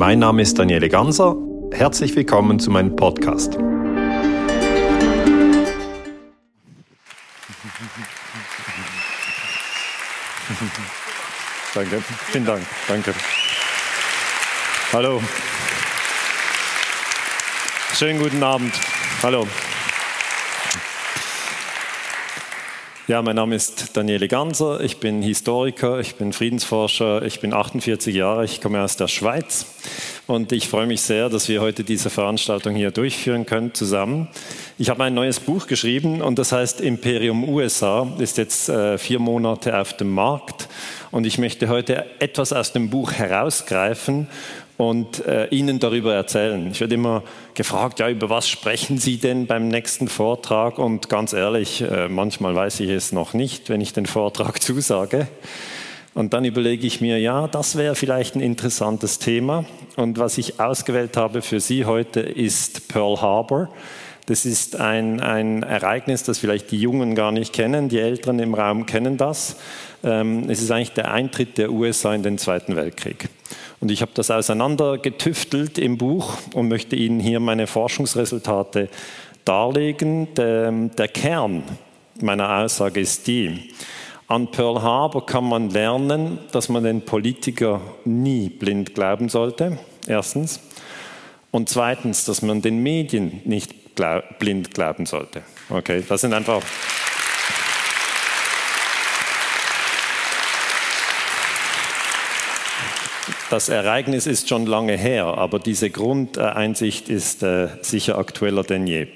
Mein Name ist Daniele Ganser. Herzlich willkommen zu meinem Podcast. Danke, vielen Dank, danke. Hallo. Schönen guten Abend. Hallo. Ja, mein Name ist Daniele Ganser, ich bin Historiker, ich bin Friedensforscher, ich bin 48 Jahre, ich komme aus der Schweiz. Und ich freue mich sehr, dass wir heute diese Veranstaltung hier durchführen können zusammen. Ich habe ein neues Buch geschrieben und das heißt Imperium USA, ist jetzt äh, vier Monate auf dem Markt. Und ich möchte heute etwas aus dem Buch herausgreifen und äh, Ihnen darüber erzählen. Ich werde immer gefragt, ja, über was sprechen Sie denn beim nächsten Vortrag? Und ganz ehrlich, äh, manchmal weiß ich es noch nicht, wenn ich den Vortrag zusage. Und dann überlege ich mir, ja, das wäre vielleicht ein interessantes Thema. Und was ich ausgewählt habe für Sie heute ist Pearl Harbor. Das ist ein, ein Ereignis, das vielleicht die Jungen gar nicht kennen. Die Älteren im Raum kennen das. Ähm, es ist eigentlich der Eintritt der USA in den Zweiten Weltkrieg. Und ich habe das auseinandergetüftelt im Buch und möchte Ihnen hier meine Forschungsresultate darlegen. Der, der Kern meiner Aussage ist die, an Pearl Harbor kann man lernen, dass man den Politiker nie blind glauben sollte, erstens. Und zweitens, dass man den Medien nicht glaub, blind glauben sollte. Okay, das sind einfach Das Ereignis ist schon lange her, aber diese Grundeinsicht ist äh, sicher aktueller denn je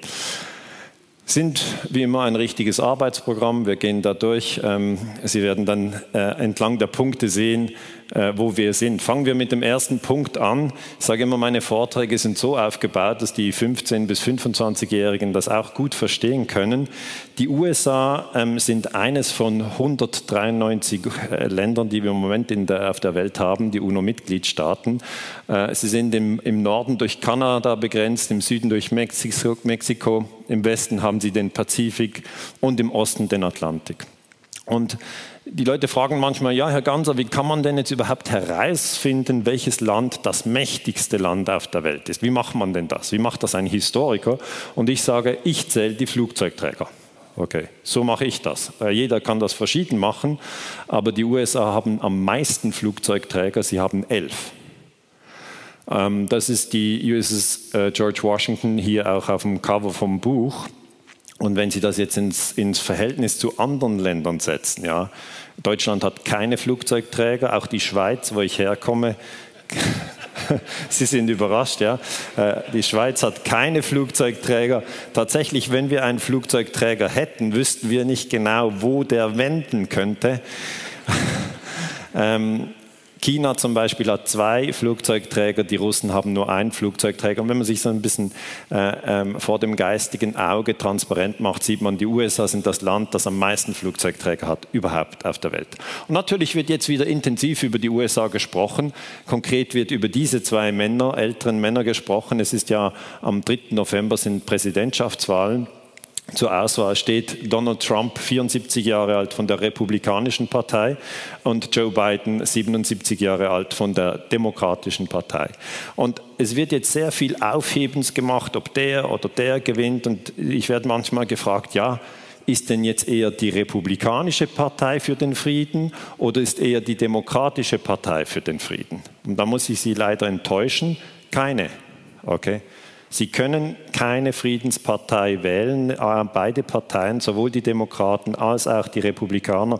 sind wie immer ein richtiges Arbeitsprogramm. Wir gehen da durch. Ähm, Sie werden dann äh, entlang der Punkte sehen, wo wir sind. Fangen wir mit dem ersten Punkt an. Ich sage immer, meine Vorträge sind so aufgebaut, dass die 15- bis 25-Jährigen das auch gut verstehen können. Die USA ähm, sind eines von 193 äh, Ländern, die wir im Moment der, auf der Welt haben, die UNO-Mitgliedstaaten. Sie sind im, im Norden durch Kanada begrenzt, im Süden durch Mexiko, Mexiko im Westen haben sie den Pazifik und im Osten den Atlantik. Und die Leute fragen manchmal, ja, Herr Ganser, wie kann man denn jetzt überhaupt herausfinden, welches Land das mächtigste Land auf der Welt ist? Wie macht man denn das? Wie macht das ein Historiker? Und ich sage, ich zähle die Flugzeugträger. Okay, so mache ich das. Äh, jeder kann das verschieden machen, aber die USA haben am meisten Flugzeugträger, sie haben elf. Ähm, das ist die USS äh, George Washington hier auch auf dem Cover vom Buch. Und wenn Sie das jetzt ins, ins Verhältnis zu anderen Ländern setzen, ja, Deutschland hat keine Flugzeugträger, auch die Schweiz, wo ich herkomme, Sie sind überrascht, ja. Äh, die Schweiz hat keine Flugzeugträger. Tatsächlich, wenn wir einen Flugzeugträger hätten, wüssten wir nicht genau, wo der wenden könnte. ähm, China zum Beispiel hat zwei Flugzeugträger, die Russen haben nur einen Flugzeugträger. Und wenn man sich so ein bisschen äh, ähm, vor dem geistigen Auge transparent macht, sieht man, die USA sind das Land, das am meisten Flugzeugträger hat überhaupt auf der Welt. Und natürlich wird jetzt wieder intensiv über die USA gesprochen. Konkret wird über diese zwei Männer, älteren Männer gesprochen. Es ist ja am 3. November sind Präsidentschaftswahlen zur Auswahl steht Donald Trump, 74 Jahre alt von der Republikanischen Partei und Joe Biden, 77 Jahre alt von der Demokratischen Partei. Und es wird jetzt sehr viel Aufhebens gemacht, ob der oder der gewinnt. Und ich werde manchmal gefragt, ja, ist denn jetzt eher die Republikanische Partei für den Frieden oder ist eher die Demokratische Partei für den Frieden? Und da muss ich Sie leider enttäuschen, keine. Okay? Sie können keine Friedenspartei wählen. Äh, beide Parteien, sowohl die Demokraten als auch die Republikaner,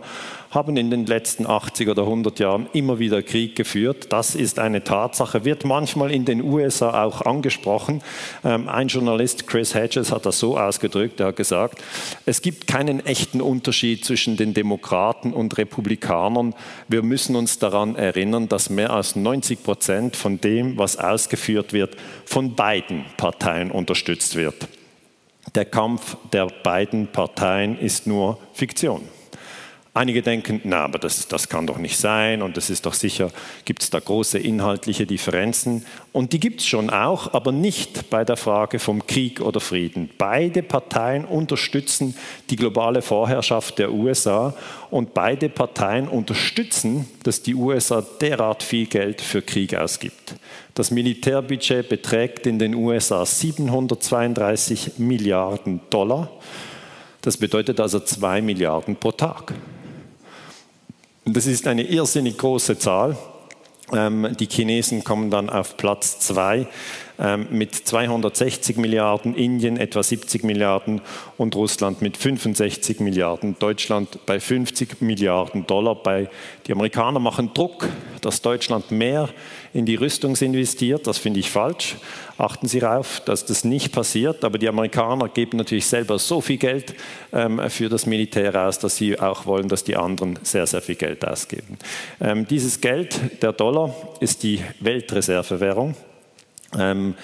haben in den letzten 80 oder 100 Jahren immer wieder Krieg geführt. Das ist eine Tatsache, wird manchmal in den USA auch angesprochen. Ähm, ein Journalist, Chris Hedges, hat das so ausgedrückt, er hat gesagt, es gibt keinen echten Unterschied zwischen den Demokraten und Republikanern. Wir müssen uns daran erinnern, dass mehr als 90 Prozent von dem, was ausgeführt wird, von beiden Parteien unterstützt wird. Der Kampf der beiden Parteien ist nur Fiktion. Einige denken, na, aber das, das kann doch nicht sein und es ist doch sicher, gibt es da große inhaltliche Differenzen. Und die gibt es schon auch, aber nicht bei der Frage vom Krieg oder Frieden. Beide Parteien unterstützen die globale Vorherrschaft der USA und beide Parteien unterstützen, dass die USA derart viel Geld für Krieg ausgibt. Das Militärbudget beträgt in den USA 732 Milliarden Dollar. Das bedeutet also zwei Milliarden pro Tag. Das ist eine irrsinnig große Zahl. Ähm, die Chinesen kommen dann auf Platz zwei mit 260 Milliarden, Indien etwa 70 Milliarden und Russland mit 65 Milliarden, Deutschland bei 50 Milliarden Dollar. Die Amerikaner machen Druck, dass Deutschland mehr in die Rüstung investiert. Das finde ich falsch. Achten Sie darauf, dass das nicht passiert. Aber die Amerikaner geben natürlich selber so viel Geld ähm, für das Militär aus, dass sie auch wollen, dass die anderen sehr, sehr viel Geld ausgeben. Ähm, dieses Geld, der Dollar, ist die Weltreservewährung. Ähm,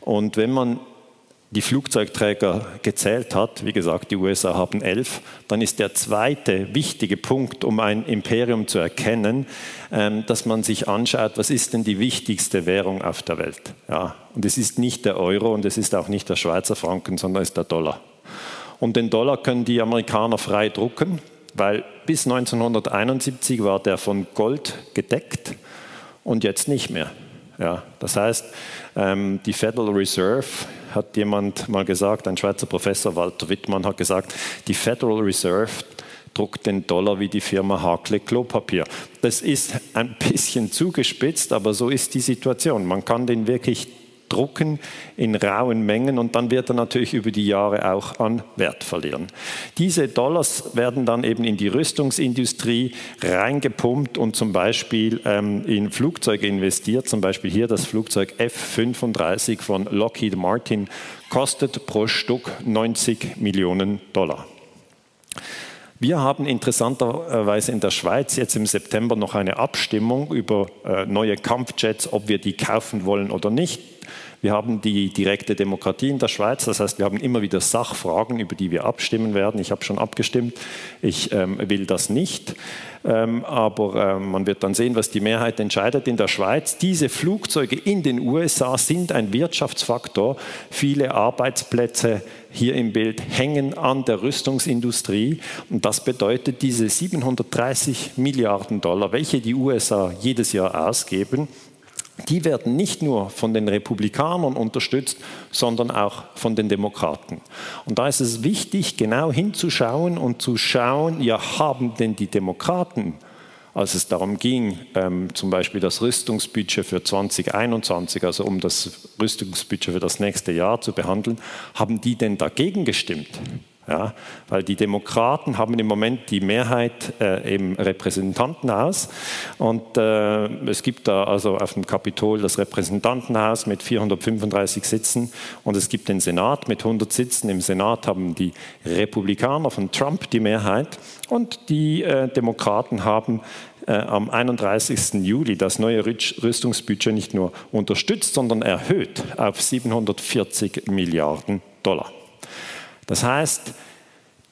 und wenn man die Flugzeugträger gezählt hat, wie gesagt, die USA haben elf, dann ist der zweite wichtige Punkt, um ein Imperium zu erkennen, ähm, dass man sich anschaut, was ist denn die wichtigste Währung auf der Welt. Ja, und es ist nicht der Euro und es ist auch nicht der Schweizer Franken, sondern es ist der Dollar. Und den Dollar können die Amerikaner frei drucken, weil bis 1971 war der von Gold gedeckt und jetzt nicht mehr. Ja, das heißt, ähm, die Federal Reserve, hat jemand mal gesagt, ein Schweizer Professor Walter Wittmann hat gesagt, die Federal Reserve druckt den Dollar wie die Firma Hakle Klopapier. Das ist ein bisschen zugespitzt, aber so ist die Situation. Man kann den wirklich drucken in rauen Mengen und dann wird er natürlich über die Jahre auch an Wert verlieren. Diese Dollars werden dann eben in die Rüstungsindustrie reingepumpt und zum Beispiel ähm, in Flugzeuge investiert. Zum Beispiel hier das Flugzeug F-35 von Lockheed Martin kostet pro Stück 90 Millionen Dollar. Wir haben interessanterweise in der Schweiz jetzt im September noch eine Abstimmung über äh, neue Kampfjets, ob wir die kaufen wollen oder nicht. Wir haben die direkte Demokratie in der Schweiz, das heißt, wir haben immer wieder Sachfragen, über die wir abstimmen werden. Ich habe schon abgestimmt, ich ähm, will das nicht. Ähm, aber ähm, man wird dann sehen, was die Mehrheit entscheidet in der Schweiz. Diese Flugzeuge in den USA sind ein Wirtschaftsfaktor. Viele Arbeitsplätze hier im Bild hängen an der Rüstungsindustrie. Und das bedeutet, diese 730 Milliarden Dollar, welche die USA jedes Jahr ausgeben, die werden nicht nur von den Republikanern unterstützt, sondern auch von den Demokraten. Und da ist es wichtig, genau hinzuschauen und zu schauen, ja, haben denn die Demokraten, als es darum ging, ähm, zum Beispiel das Rüstungsbudget für 2021, also um das Rüstungsbudget für das nächste Jahr zu behandeln, haben die denn dagegen gestimmt? Ja, weil die Demokraten haben im Moment die Mehrheit äh, im Repräsentantenhaus und äh, es gibt da also auf dem Kapitol das Repräsentantenhaus mit 435 Sitzen und es gibt den Senat mit 100 Sitzen. Im Senat haben die Republikaner von Trump die Mehrheit und die äh, Demokraten haben äh, am 31. Juli das neue Rüstungsbudget nicht nur unterstützt, sondern erhöht auf 740 Milliarden Dollar. Das heißt,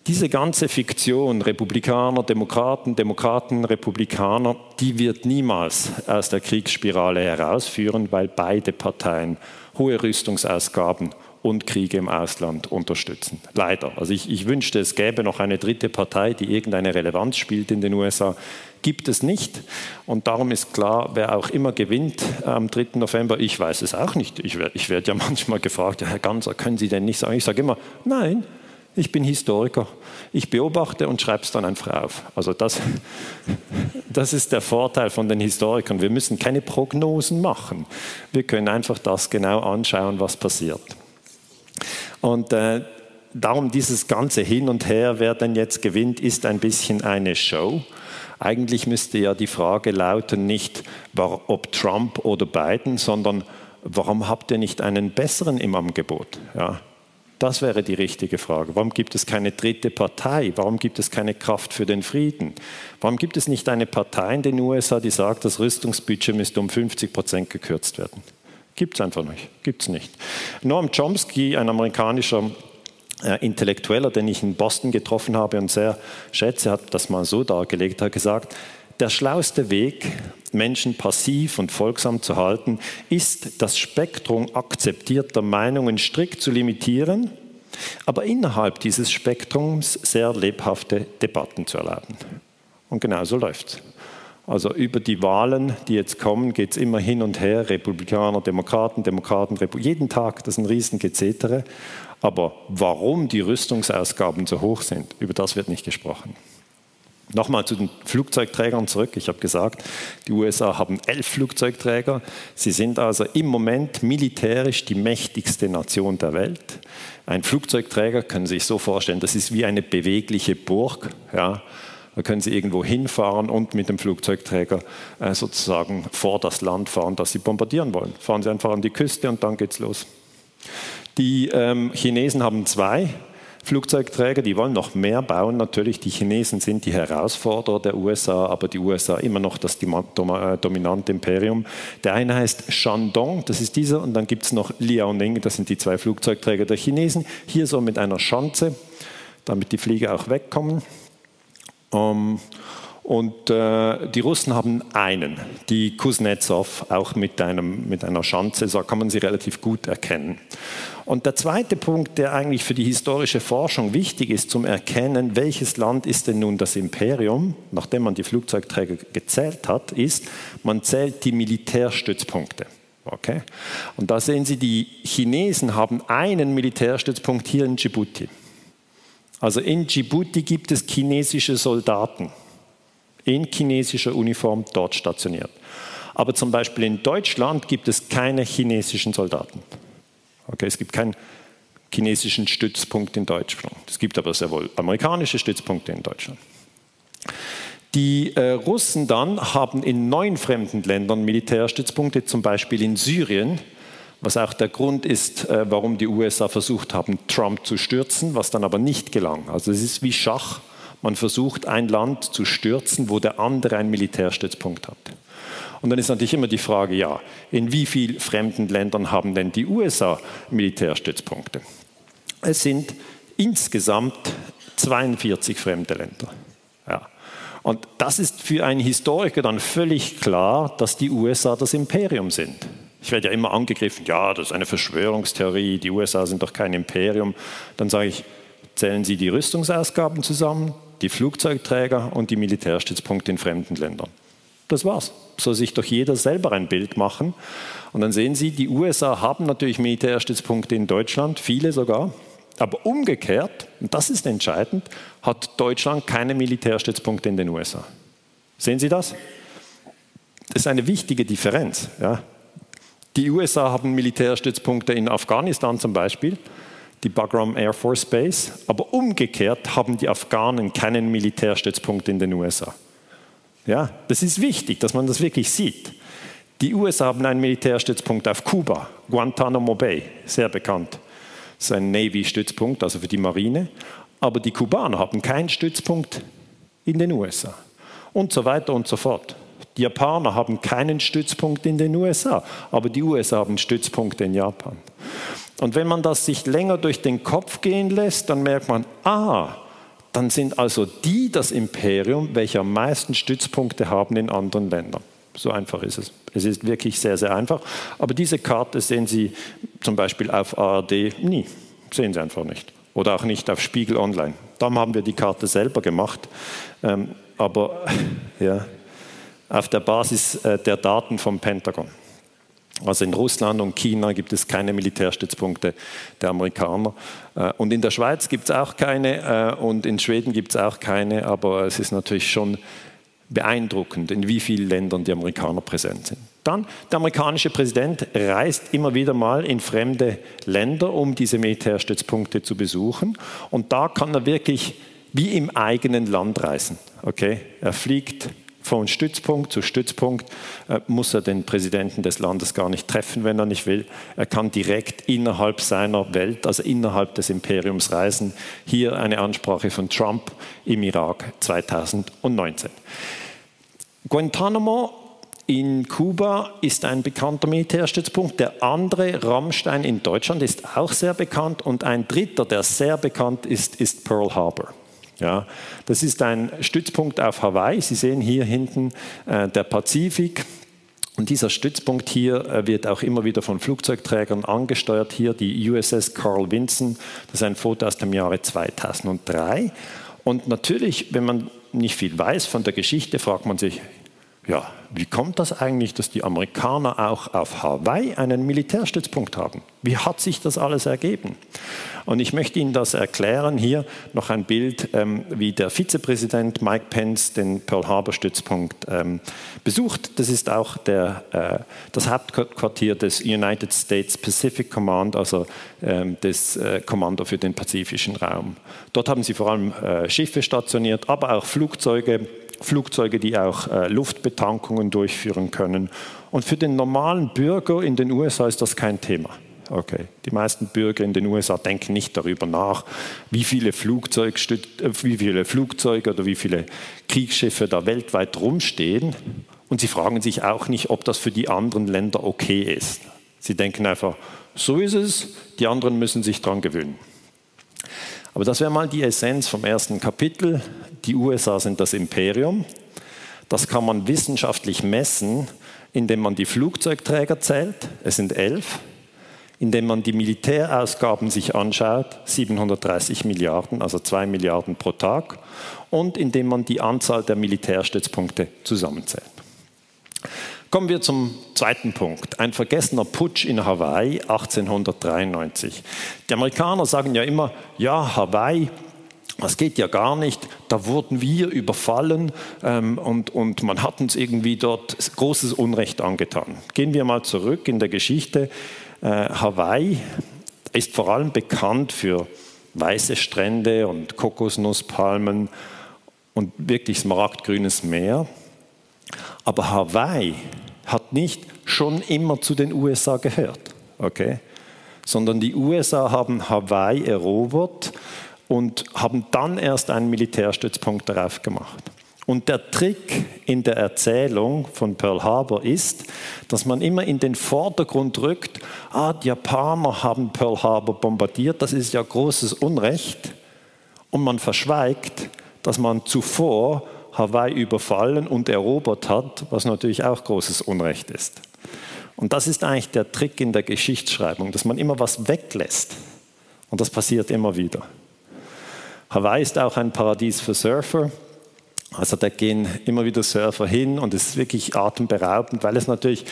diese ganze Fiktion, Republikaner, Demokraten, Demokraten, Republikaner, die wird niemals aus der Kriegsspirale herausführen, weil beide Parteien hohe Rüstungsausgaben und Kriege im Ausland unterstützen. Leider. Also ich, ich, wünschte, es gäbe noch eine dritte Partei, die irgendeine Relevanz spielt in den USA. Gibt es nicht. Und darum ist klar, wer auch immer gewinnt am 3. November, ich weiß es auch nicht. Ich werde werd ja manchmal gefragt, ja, Herr Ganser, können Sie denn nicht sagen? Ich sage immer, nein, ich bin Historiker. Ich beobachte und schreibe es dann einfach auf. Also das, das ist der Vorteil von den Historikern. Wir müssen keine Prognosen machen. Wir können einfach das genau anschauen, was passiert. Und äh, darum dieses ganze Hin und Her, wer denn jetzt gewinnt, ist ein bisschen eine Show. Eigentlich müsste ja die Frage lauten, nicht ob Trump oder Biden, sondern warum habt ihr nicht einen besseren im Angebot? Ja, das wäre die richtige Frage. Warum gibt es keine dritte Partei? Warum gibt es keine Kraft für den Frieden? Warum gibt es nicht eine Partei in den USA, die sagt, das Rüstungsbudget müsste um 50 Prozent gekürzt werden? Gibt es einfach nicht. Gibt es nicht. Noam Chomsky, ein amerikanischer äh, Intellektueller, den ich in Boston getroffen habe und sehr schätze, hat das mal so dargelegt, hat gesagt, der schlauste Weg, Menschen passiv und folgsam zu halten, ist, das Spektrum akzeptierter Meinungen strikt zu limitieren, aber innerhalb dieses Spektrums sehr lebhafte Debatten zu erlauben. Und genau so läuft es. Also über die Wahlen, die jetzt kommen, geht es immer hin und her, Republikaner, Demokraten, Demokraten, Repu jeden Tag, das ist ein Riesengezetere. Aber warum die Rüstungsausgaben so hoch sind, über das wird nicht gesprochen. Nochmal zu den Flugzeugträgern zurück. Ich habe gesagt, die USA haben elf Flugzeugträger. Sie sind also im Moment militärisch die mächtigste Nation der Welt. Ein Flugzeugträger können Sie sich so vorstellen, das ist wie eine bewegliche Burg. Ja. Da können Sie irgendwo hinfahren und mit dem Flugzeugträger äh, sozusagen vor das Land fahren, das Sie bombardieren wollen. Fahren Sie einfach an die Küste und dann geht's los. Die ähm, Chinesen haben zwei Flugzeugträger, die wollen noch mehr bauen. Natürlich, die Chinesen sind die Herausforderer der USA, aber die USA immer noch das äh, dominante Imperium. Der eine heißt Shandong, das ist dieser, und dann gibt es noch Liaoning, das sind die zwei Flugzeugträger der Chinesen. Hier so mit einer Schanze, damit die Flieger auch wegkommen. Ähm, und äh, die Russen haben einen, die Kuznetsov, auch mit, einem, mit einer Schanze, so kann man sie relativ gut erkennen. Und der zweite Punkt, der eigentlich für die historische Forschung wichtig ist, zum Erkennen, welches Land ist denn nun das Imperium, nachdem man die Flugzeugträger gezählt hat, ist, man zählt die Militärstützpunkte. Okay? Und da sehen Sie, die Chinesen haben einen Militärstützpunkt hier in Djibouti. Also in Djibouti gibt es chinesische Soldaten in chinesischer Uniform dort stationiert. Aber zum Beispiel in Deutschland gibt es keine chinesischen Soldaten. Okay, es gibt keinen chinesischen Stützpunkt in Deutschland. Es gibt aber sehr wohl amerikanische Stützpunkte in Deutschland. Die äh, Russen dann haben in neun fremden Ländern Militärstützpunkte, zum Beispiel in Syrien, was auch der Grund ist, äh, warum die USA versucht haben, Trump zu stürzen, was dann aber nicht gelang. Also es ist wie Schach. Man versucht, ein Land zu stürzen, wo der andere einen Militärstützpunkt hat. Und dann ist natürlich immer die Frage, ja, in wie vielen fremden Ländern haben denn die USA Militärstützpunkte? Es sind insgesamt 42 fremde Länder. Ja. Und das ist für einen Historiker dann völlig klar, dass die USA das Imperium sind. Ich werde ja immer angegriffen, ja, das ist eine Verschwörungstheorie, die USA sind doch kein Imperium. Dann sage ich, zählen Sie die Rüstungsausgaben zusammen, die Flugzeugträger und die Militärstützpunkte in fremden Ländern. Das war's. Soll sich doch jeder selber ein Bild machen. Und dann sehen Sie, die USA haben natürlich Militärstützpunkte in Deutschland, viele sogar. Aber umgekehrt, und das ist entscheidend, hat Deutschland keine Militärstützpunkte in den USA. Sehen Sie das? Das ist eine wichtige Differenz. Ja. Die USA haben Militärstützpunkte in Afghanistan zum Beispiel, die Bagram Air Force Base, aber umgekehrt haben die Afghanen keinen Militärstützpunkt in den USA. Ja, das ist wichtig, dass man das wirklich sieht. Die USA haben einen Militärstützpunkt auf Kuba, Guantanamo Bay, sehr bekannt. Das ist ein Navy-Stützpunkt, also für die Marine. Aber die Kubaner haben keinen Stützpunkt in den USA. Und so weiter und so fort. Die Japaner haben keinen Stützpunkt in den USA, aber die USA haben Stützpunkte in Japan. Und wenn man das sich länger durch den Kopf gehen lässt, dann merkt man, ah, dann sind also die das Imperium, welche am meisten Stützpunkte haben in anderen Ländern. So einfach ist es. Es ist wirklich sehr, sehr einfach. Aber diese Karte sehen Sie zum Beispiel auf ARD nie. Sehen Sie einfach nicht. Oder auch nicht auf Spiegel Online. Da haben wir die Karte selber gemacht. Ähm, aber ja, auf der Basis äh, der Daten vom Pentagon. Also in Russland und China gibt es keine Militärstützpunkte der Amerikaner. Äh, und in der Schweiz gibt es auch keine äh, und in Schweden gibt es auch keine, aber es ist natürlich schon beeindruckend, in wie vielen Ländern die Amerikaner präsent sind. Dann, der amerikanische Präsident reist immer wieder mal in fremde Länder, um diese Militärstützpunkte zu besuchen. Und da kann er wirklich wie im eigenen Land reisen. Okay? Er fliegt von Stützpunkt zu Stützpunkt äh, muss er den Präsidenten des Landes gar nicht treffen, wenn er nicht will. Er kann direkt innerhalb seiner Welt, also innerhalb des Imperiums reisen. Hier eine Ansprache von Trump im Irak 2019. Guantanamo in Kuba ist ein bekannter Militärstützpunkt. Der andere, Rammstein in Deutschland, ist auch sehr bekannt. Und ein dritter, der sehr bekannt ist, ist Pearl Harbor. Ja, das ist ein Stützpunkt auf Hawaii. Sie sehen hier hinten äh, der Pazifik. Und dieser Stützpunkt hier äh, wird auch immer wieder von Flugzeugträgern angesteuert. Hier die USS Carl Vinson. Das ist ein Foto aus dem Jahre 2003. Und natürlich, wenn man nicht viel weiß von der Geschichte, fragt man sich, ja, wie kommt das eigentlich, dass die Amerikaner auch auf Hawaii einen Militärstützpunkt haben? Wie hat sich das alles ergeben? Und ich möchte Ihnen das erklären. Hier noch ein Bild, ähm, wie der Vizepräsident Mike Pence den Pearl Harbor Stützpunkt ähm, besucht. Das ist auch der, äh, das Hauptquartier des United States Pacific Command, also ähm, des äh, Kommando für den pazifischen Raum. Dort haben sie vor allem äh, Schiffe stationiert, aber auch Flugzeuge Flugzeuge, die auch äh, Luftbetankungen durchführen können. Und für den normalen Bürger in den USA ist das kein Thema. Okay. Die meisten Bürger in den USA denken nicht darüber nach, wie viele, äh, wie viele Flugzeuge oder wie viele Kriegsschiffe da weltweit rumstehen. Und sie fragen sich auch nicht, ob das für die anderen Länder okay ist. Sie denken einfach, so ist es, die anderen müssen sich daran gewöhnen. Aber das wäre mal die Essenz vom ersten Kapitel. Die USA sind das Imperium. Das kann man wissenschaftlich messen, indem man die Flugzeugträger zählt. Es sind elf. Indem man die Militärausgaben sich anschaut, 730 Milliarden, also zwei Milliarden pro Tag. Und indem man die Anzahl der Militärstützpunkte zusammenzählt. Kommen wir zum zweiten Punkt. Ein vergessener Putsch in Hawaii 1893. Die Amerikaner sagen ja immer, ja, Hawaii, das geht ja gar nicht. Da wurden wir überfallen ähm, und, und man hat uns irgendwie dort großes Unrecht angetan. Gehen wir mal zurück in der Geschichte. Äh, Hawaii ist vor allem bekannt für weiße Strände und Kokosnusspalmen und wirklich smaragdgrünes Meer. Aber Hawaii hat nicht schon immer zu den USA gehört, okay? sondern die USA haben Hawaii erobert und haben dann erst einen Militärstützpunkt darauf gemacht. Und der Trick in der Erzählung von Pearl Harbor ist, dass man immer in den Vordergrund rückt, ah, die Japaner haben Pearl Harbor bombardiert, das ist ja großes Unrecht. Und man verschweigt, dass man zuvor Hawaii überfallen und erobert hat, was natürlich auch großes Unrecht ist. Und das ist eigentlich der Trick in der Geschichtsschreibung, dass man immer was weglässt. Und das passiert immer wieder. Hawaii ist auch ein Paradies für Surfer. Also da gehen immer wieder Surfer hin und es ist wirklich atemberaubend, weil es natürlich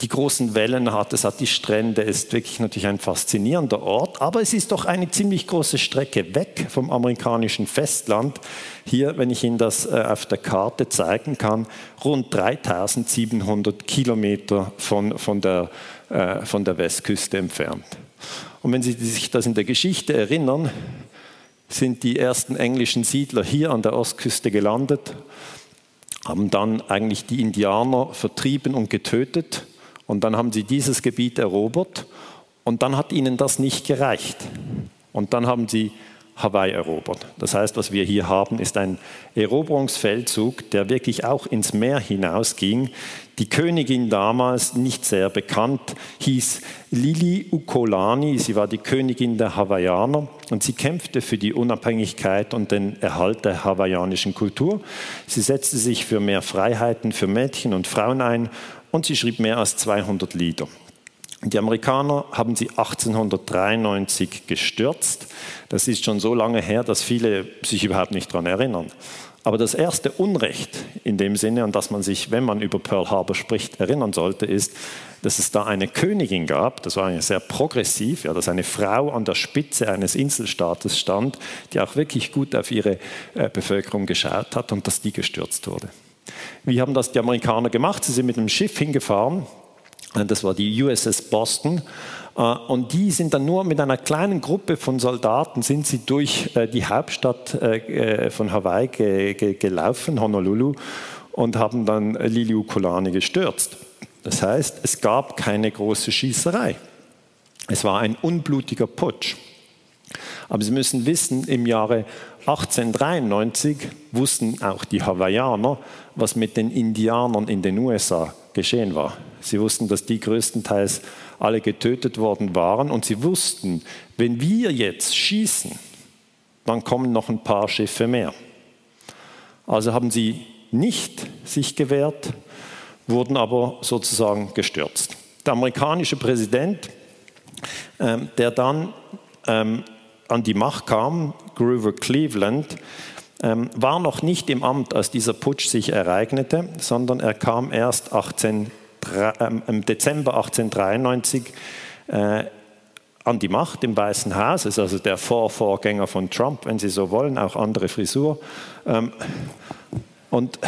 die großen Wellen hat, es hat die Strände, ist wirklich natürlich ein faszinierender Ort, aber es ist doch eine ziemlich große Strecke weg vom amerikanischen Festland. Hier, wenn ich Ihnen das äh, auf der Karte zeigen kann, rund 3700 Kilometer von, von, der, äh, von der Westküste entfernt. Und wenn Sie sich das in der Geschichte erinnern, sind die ersten englischen Siedler hier an der Ostküste gelandet, haben dann eigentlich die Indianer vertrieben und getötet und dann haben sie dieses Gebiet erobert und dann hat ihnen das nicht gereicht. Und dann haben sie Hawaii erobert. Das heißt, was wir hier haben, ist ein Eroberungsfeldzug, der wirklich auch ins Meer hinausging. Die Königin damals, nicht sehr bekannt, hieß Lili Ukolani. Sie war die Königin der Hawaiianer und sie kämpfte für die Unabhängigkeit und den Erhalt der hawaiianischen Kultur. Sie setzte sich für mehr Freiheiten für Mädchen und Frauen ein und sie schrieb mehr als 200 Lieder. Die Amerikaner haben sie 1893 gestürzt. Das ist schon so lange her, dass viele sich überhaupt nicht daran erinnern. Aber das erste Unrecht in dem Sinne, an das man sich, wenn man über Pearl Harbor spricht, erinnern sollte, ist, dass es da eine Königin gab, das war sehr progressiv, ja, dass eine Frau an der Spitze eines Inselstaates stand, die auch wirklich gut auf ihre äh, Bevölkerung geschaut hat und dass die gestürzt wurde. Wie haben das die Amerikaner gemacht? Sie sind mit einem Schiff hingefahren, das war die USS Boston, äh, und die sind dann nur mit einer kleinen Gruppe von Soldaten sind sie durch äh, die Hauptstadt von Hawaii gelaufen, Honolulu, und haben dann Liliuokalani gestürzt. Das heißt, es gab keine große Schießerei. Es war ein unblutiger Putsch. Aber Sie müssen wissen, im Jahre 1893 wussten auch die Hawaiianer, was mit den Indianern in den USA geschehen war. Sie wussten, dass die größtenteils alle getötet worden waren und sie wussten, wenn wir jetzt schießen, dann kommen noch ein paar Schiffe mehr. Also haben sie nicht sich gewehrt, wurden aber sozusagen gestürzt. Der amerikanische Präsident, ähm, der dann ähm, an die Macht kam, Grover Cleveland, ähm, war noch nicht im Amt, als dieser Putsch sich ereignete, sondern er kam erst 18, im Dezember 1893 äh, an die Macht im Weißen Haus, ist also der Vorvorgänger von Trump, wenn Sie so wollen, auch andere Frisur. Und,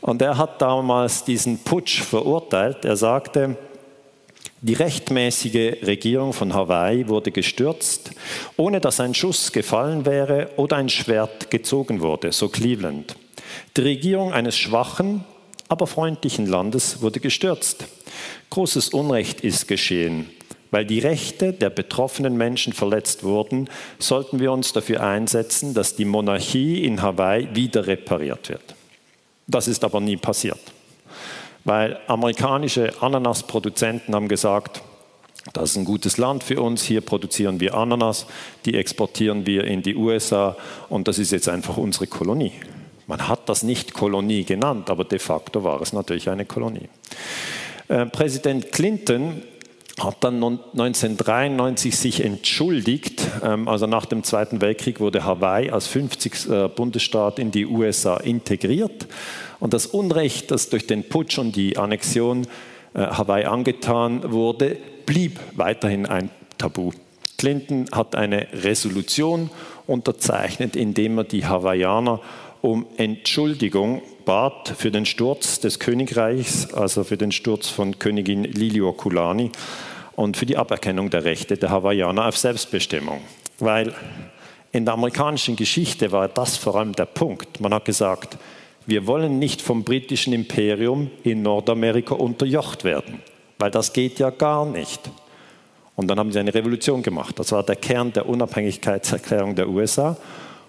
und er hat damals diesen Putsch verurteilt. Er sagte, die rechtmäßige Regierung von Hawaii wurde gestürzt, ohne dass ein Schuss gefallen wäre oder ein Schwert gezogen wurde, so Cleveland. Die Regierung eines schwachen, aber freundlichen Landes wurde gestürzt. Großes Unrecht ist geschehen. Weil die Rechte der betroffenen Menschen verletzt wurden, sollten wir uns dafür einsetzen, dass die Monarchie in Hawaii wieder repariert wird. Das ist aber nie passiert, weil amerikanische Ananasproduzenten haben gesagt, das ist ein gutes Land für uns, hier produzieren wir Ananas, die exportieren wir in die USA und das ist jetzt einfach unsere Kolonie. Man hat das nicht Kolonie genannt, aber de facto war es natürlich eine Kolonie. Äh, Präsident Clinton hat dann 1993 sich entschuldigt. Ähm, also nach dem Zweiten Weltkrieg wurde Hawaii als 50. Äh, Bundesstaat in die USA integriert. Und das Unrecht, das durch den Putsch und die Annexion äh, Hawaii angetan wurde, blieb weiterhin ein Tabu. Clinton hat eine Resolution unterzeichnet, indem er die Hawaiianer um Entschuldigung bat für den Sturz des Königreichs, also für den Sturz von Königin Liliuokulani und für die Aberkennung der Rechte der Hawaiianer auf Selbstbestimmung. Weil in der amerikanischen Geschichte war das vor allem der Punkt. Man hat gesagt, wir wollen nicht vom britischen Imperium in Nordamerika unterjocht werden, weil das geht ja gar nicht. Und dann haben sie eine Revolution gemacht. Das war der Kern der Unabhängigkeitserklärung der USA.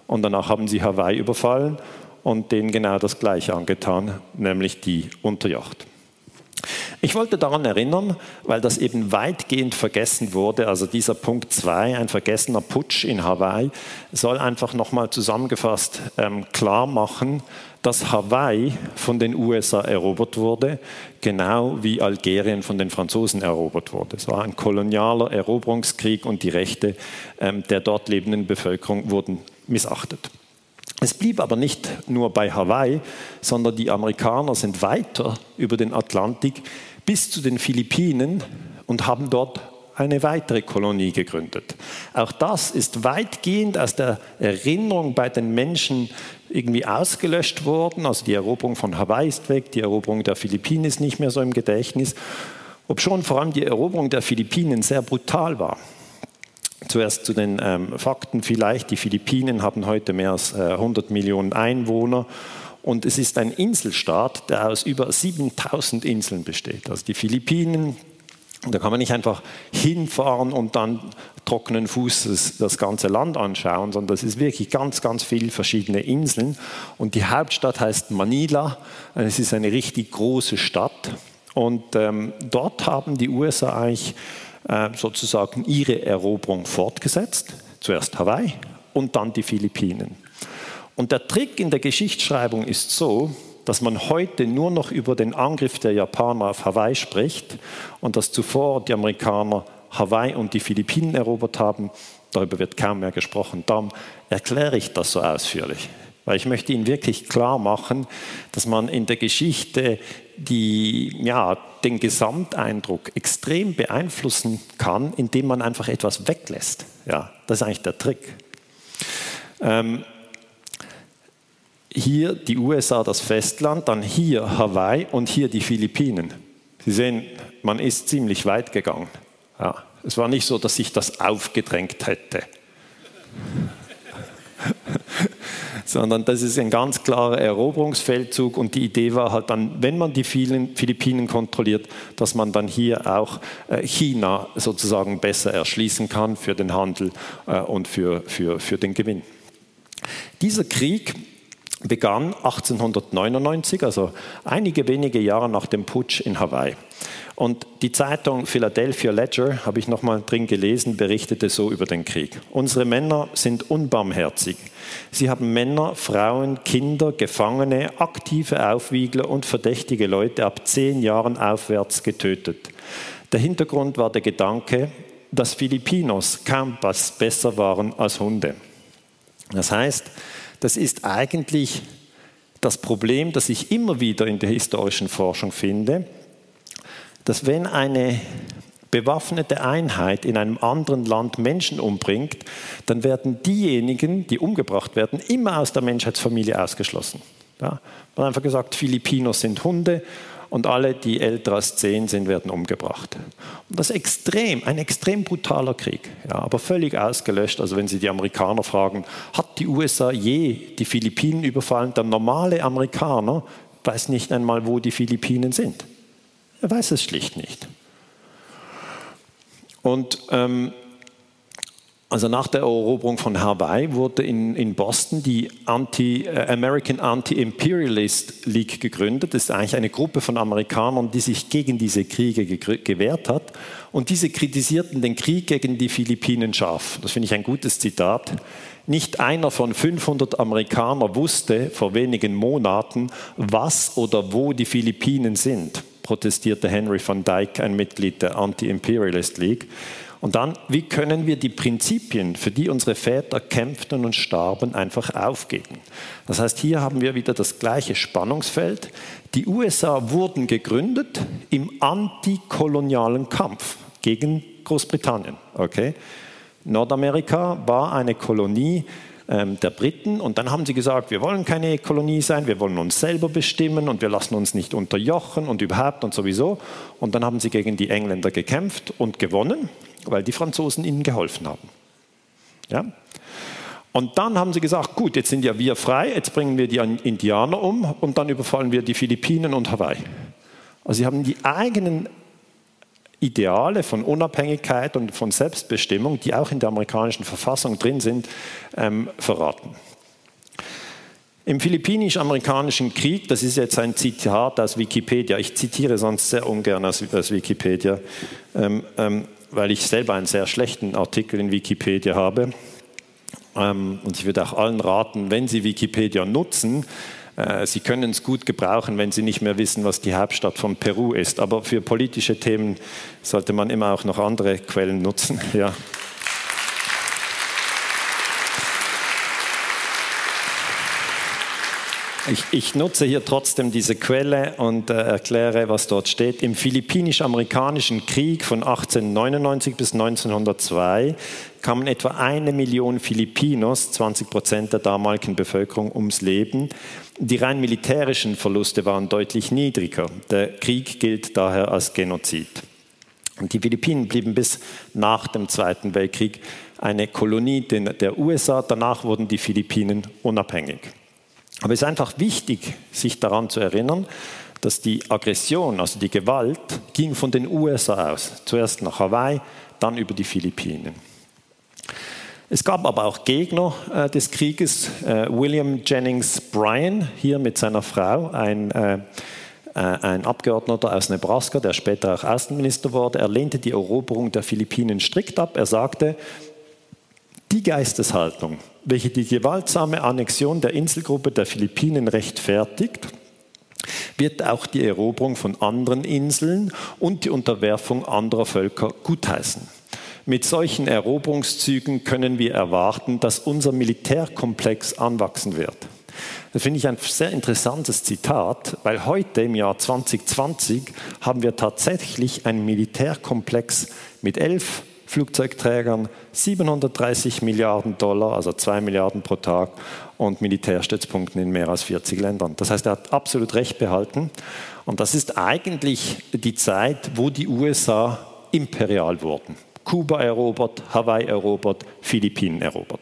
Und danach haben sie Hawaii überfallen und denen genau das Gleiche angetan, nämlich die Unterjocht. Ich wollte daran erinnern, weil das eben weitgehend vergessen wurde, also dieser Punkt 2, ein vergessener Putsch in Hawaii, soll einfach nochmal zusammengefasst ähm, klar machen, dass Hawaii von den USA erobert wurde, genau wie Algerien von den Franzosen erobert wurde. Es war ein kolonialer Eroberungskrieg und die Rechte ähm, der dort lebenden Bevölkerung wurden missachtet. Es blieb aber nicht nur bei Hawaii, sondern die Amerikaner sind weiter über den Atlantik bis zu den Philippinen und haben dort eine weitere Kolonie gegründet. Auch das ist weitgehend aus der Erinnerung bei den Menschen irgendwie ausgelöscht worden. Also die Eroberung von Hawaii ist weg, die Eroberung der Philippinen ist nicht mehr so im Gedächtnis, obschon vor allem die Eroberung der Philippinen sehr brutal war. Zuerst zu den ähm, Fakten vielleicht. Die Philippinen haben heute mehr als äh, 100 Millionen Einwohner und es ist ein Inselstaat, der aus über 7000 Inseln besteht. Also die Philippinen, da kann man nicht einfach hinfahren und dann trockenen Fußes das ganze Land anschauen, sondern das ist wirklich ganz, ganz viele verschiedene Inseln. Und die Hauptstadt heißt Manila. Es ist eine richtig große Stadt. Und ähm, dort haben die USA eigentlich sozusagen ihre Eroberung fortgesetzt. Zuerst Hawaii und dann die Philippinen. Und der Trick in der Geschichtsschreibung ist so, dass man heute nur noch über den Angriff der Japaner auf Hawaii spricht und dass zuvor die Amerikaner Hawaii und die Philippinen erobert haben. Darüber wird kaum mehr gesprochen. Darum erkläre ich das so ausführlich. Weil ich möchte Ihnen wirklich klar machen, dass man in der Geschichte die, ja, den Gesamteindruck extrem beeinflussen kann, indem man einfach etwas weglässt. Ja, das ist eigentlich der Trick. Ähm, hier die USA, das Festland, dann hier Hawaii und hier die Philippinen. Sie sehen, man ist ziemlich weit gegangen. Ja, es war nicht so, dass sich das aufgedrängt hätte sondern das ist ein ganz klarer Eroberungsfeldzug und die Idee war halt dann, wenn man die vielen Philippinen kontrolliert, dass man dann hier auch äh, China sozusagen besser erschließen kann für den Handel äh, und für, für, für den Gewinn. Dieser Krieg begann 1899, also einige wenige Jahre nach dem Putsch in Hawaii. Und die Zeitung Philadelphia Ledger, habe ich nochmal drin gelesen, berichtete so über den Krieg. Unsere Männer sind unbarmherzig. Sie haben Männer, Frauen, Kinder, Gefangene, aktive Aufwiegler und verdächtige Leute ab zehn Jahren aufwärts getötet. Der Hintergrund war der Gedanke, dass Filipinos kaum was besser waren als Hunde. Das heißt, das ist eigentlich das Problem, das ich immer wieder in der historischen Forschung finde, dass wenn eine bewaffnete Einheit in einem anderen Land Menschen umbringt, dann werden diejenigen, die umgebracht werden, immer aus der Menschheitsfamilie ausgeschlossen. Ja, man hat einfach gesagt, Filipinos sind Hunde und alle, die älter als zehn sind, werden umgebracht. Und das ist extrem, ein extrem brutaler Krieg, ja, aber völlig ausgelöscht. Also wenn Sie die Amerikaner fragen, hat die USA je die Philippinen überfallen? Der normale Amerikaner weiß nicht einmal, wo die Philippinen sind. Er weiß es schlicht nicht. Und ähm, also nach der Eroberung von Hawaii wurde in, in Boston die Anti, äh, American Anti-Imperialist League gegründet. Das ist eigentlich eine Gruppe von Amerikanern, die sich gegen diese Kriege gewehrt hat. Und diese kritisierten den Krieg gegen die Philippinen scharf. Das finde ich ein gutes Zitat. Nicht einer von 500 Amerikanern wusste vor wenigen Monaten, was oder wo die Philippinen sind protestierte Henry van Dyke, ein Mitglied der Anti-Imperialist League. Und dann, wie können wir die Prinzipien, für die unsere Väter kämpften und starben, einfach aufgeben? Das heißt, hier haben wir wieder das gleiche Spannungsfeld. Die USA wurden gegründet im antikolonialen Kampf gegen Großbritannien. Okay? Nordamerika war eine Kolonie ähm, der Briten. Und dann haben sie gesagt, wir wollen keine Kolonie sein, wir wollen uns selber bestimmen und wir lassen uns nicht unterjochen und überhaupt und sowieso. Und dann haben sie gegen die Engländer gekämpft und gewonnen, weil die Franzosen ihnen geholfen haben. Ja? Und dann haben sie gesagt, gut, jetzt sind ja wir frei, jetzt bringen wir die Indianer um und dann überfallen wir die Philippinen und Hawaii. Also sie haben die eigenen Ideale von Unabhängigkeit und von Selbstbestimmung, die auch in der amerikanischen Verfassung drin sind, ähm, verraten. Im philippinisch-amerikanischen Krieg, das ist jetzt ein Zitat aus Wikipedia, ich zitiere sonst sehr ungern aus, aus Wikipedia, ähm, ähm, weil ich selber einen sehr schlechten Artikel in Wikipedia habe. Ähm, und ich würde auch allen raten, wenn Sie Wikipedia nutzen, Sie können es gut gebrauchen, wenn Sie nicht mehr wissen, was die Hauptstadt von Peru ist. Aber für politische Themen sollte man immer auch noch andere Quellen nutzen. Ja. Ich, ich, nutze hier trotzdem diese Quelle und äh, erkläre, was dort steht. Im Philippinisch-Amerikanischen Krieg von 1899 bis 1902 kamen etwa eine Million Filipinos, 20 Prozent der damaligen Bevölkerung, ums Leben. Die rein militärischen Verluste waren deutlich niedriger. Der Krieg gilt daher als Genozid. Und die Philippinen blieben bis nach dem Zweiten Weltkrieg eine Kolonie der USA. Danach wurden die Philippinen unabhängig. Aber es ist einfach wichtig, sich daran zu erinnern, dass die Aggression, also die Gewalt, ging von den USA aus. Zuerst nach Hawaii, dann über die Philippinen. Es gab aber auch Gegner äh, des Krieges. Äh, William Jennings Bryan, hier mit seiner Frau, ein, äh, äh, ein Abgeordneter aus Nebraska, der später auch Außenminister wurde, er lehnte die Eroberung der Philippinen strikt ab. Er sagte, die Geisteshaltung, welche die gewaltsame Annexion der Inselgruppe der Philippinen rechtfertigt, wird auch die Eroberung von anderen Inseln und die Unterwerfung anderer Völker gutheißen. Mit solchen Eroberungszügen können wir erwarten, dass unser Militärkomplex anwachsen wird. Das finde ich ein sehr interessantes Zitat, weil heute im Jahr 2020 haben wir tatsächlich einen Militärkomplex mit elf Flugzeugträgern, 730 Milliarden Dollar, also 2 Milliarden pro Tag und Militärstützpunkten in mehr als 40 Ländern. Das heißt, er hat absolut recht behalten. Und das ist eigentlich die Zeit, wo die USA imperial wurden. Kuba erobert, Hawaii erobert, Philippinen erobert.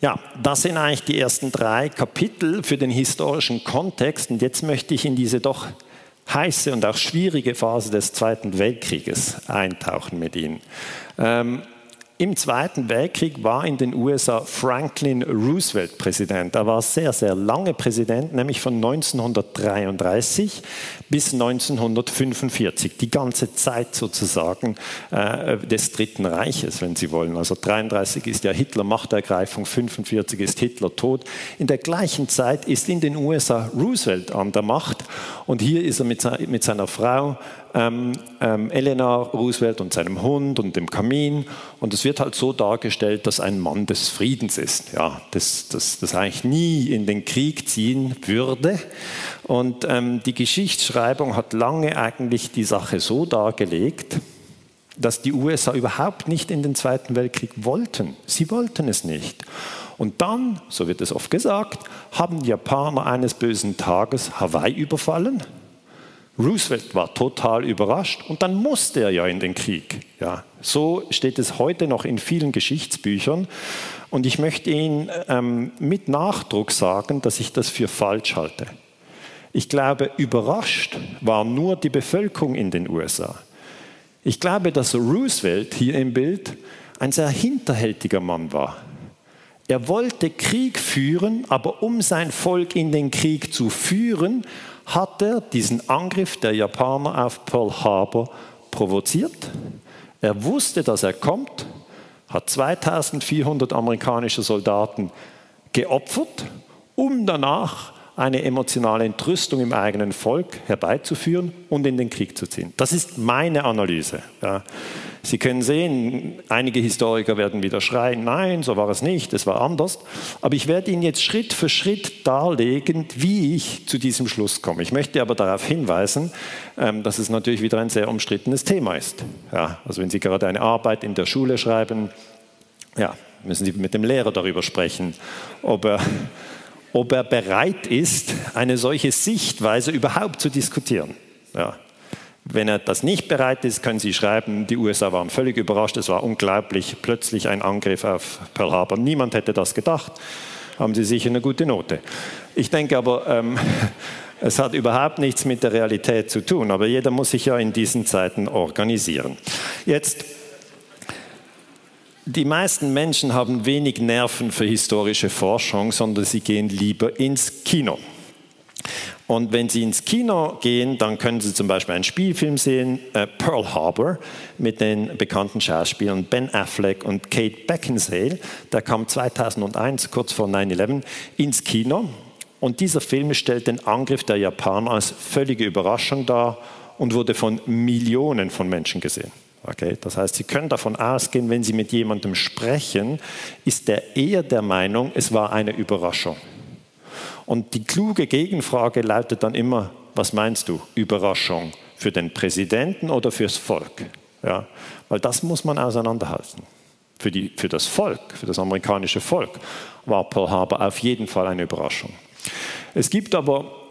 Ja, das sind eigentlich die ersten drei Kapitel für den historischen Kontext. Und jetzt möchte ich in diese doch heiße und auch schwierige Phase des Zweiten Weltkrieges eintauchen mit Ihnen. Ähm, Im Zweiten Weltkrieg war in den USA Franklin Roosevelt Präsident. Er war sehr, sehr lange Präsident, nämlich von 1933 bis 1945, die ganze Zeit sozusagen äh, des Dritten Reiches, wenn Sie wollen. Also 33 ist ja Hitler Machtergreifung, 45 ist Hitler tot. In der gleichen Zeit ist in den USA Roosevelt an der Macht und hier ist er mit, mit seiner Frau ähm, ähm, Eleanor Roosevelt und seinem Hund und dem Kamin. Und es wird halt so dargestellt, dass ein Mann des Friedens ist, ja, das, das, das eigentlich nie in den Krieg ziehen würde. Und ähm, die Geschichtsschreibung hat lange eigentlich die Sache so dargelegt, dass die USA überhaupt nicht in den Zweiten Weltkrieg wollten. Sie wollten es nicht. Und dann, so wird es oft gesagt, haben die Japaner eines bösen Tages Hawaii überfallen Roosevelt war total überrascht und dann musste er ja in den Krieg. Ja, so steht es heute noch in vielen Geschichtsbüchern. Und ich möchte Ihnen ähm, mit Nachdruck sagen, dass ich das für falsch halte. Ich glaube, überrascht war nur die Bevölkerung in den USA. Ich glaube, dass Roosevelt hier im Bild ein sehr hinterhältiger Mann war. Er wollte Krieg führen, aber um sein Volk in den Krieg zu führen, hat er diesen Angriff der Japaner auf Pearl Harbor provoziert. Er wusste, dass er kommt, hat 2400 amerikanische Soldaten geopfert, um danach eine emotionale Entrüstung im eigenen Volk herbeizuführen und in den Krieg zu ziehen. Das ist meine Analyse. Ja. Sie können sehen, einige Historiker werden wieder schreien, nein, so war es nicht, es war anders. Aber ich werde Ihnen jetzt Schritt für Schritt darlegen, wie ich zu diesem Schluss komme. Ich möchte aber darauf hinweisen, ähm, dass es natürlich wieder ein sehr umstrittenes Thema ist. Ja, also wenn Sie gerade eine Arbeit in der Schule schreiben, ja, müssen Sie mit dem Lehrer darüber sprechen, ob er ob er bereit ist, eine solche Sichtweise überhaupt zu diskutieren. Ja. Wenn er das nicht bereit ist, können Sie schreiben, die USA waren völlig überrascht, es war unglaublich, plötzlich ein Angriff auf Pearl Harbor. Niemand hätte das gedacht. Haben Sie sicher eine gute Note. Ich denke aber, ähm, es hat überhaupt nichts mit der Realität zu tun, aber jeder muss sich ja in diesen Zeiten organisieren. Jetzt die meisten Menschen haben wenig Nerven für historische Forschung, sondern sie gehen lieber ins Kino. Und wenn Sie ins Kino gehen, dann können Sie zum Beispiel einen Spielfilm sehen, äh, Pearl Harbor, mit den bekannten Schauspielern Ben Affleck und Kate Beckinsale. Der kam 2001, kurz vor 9-11, ins Kino. Und dieser Film stellt den Angriff der Japaner als völlige Überraschung dar und wurde von Millionen von Menschen gesehen. Okay? Das heißt, Sie können davon ausgehen, wenn Sie mit jemandem sprechen, ist er eher der Meinung, es war eine Überraschung. Und die kluge Gegenfrage lautet dann immer, was meinst du, Überraschung für den Präsidenten oder fürs Volk? Ja? Weil das muss man auseinanderhalten. Für, die, für das Volk, für das amerikanische Volk war Pearl Harbor auf jeden Fall eine Überraschung. Es gibt aber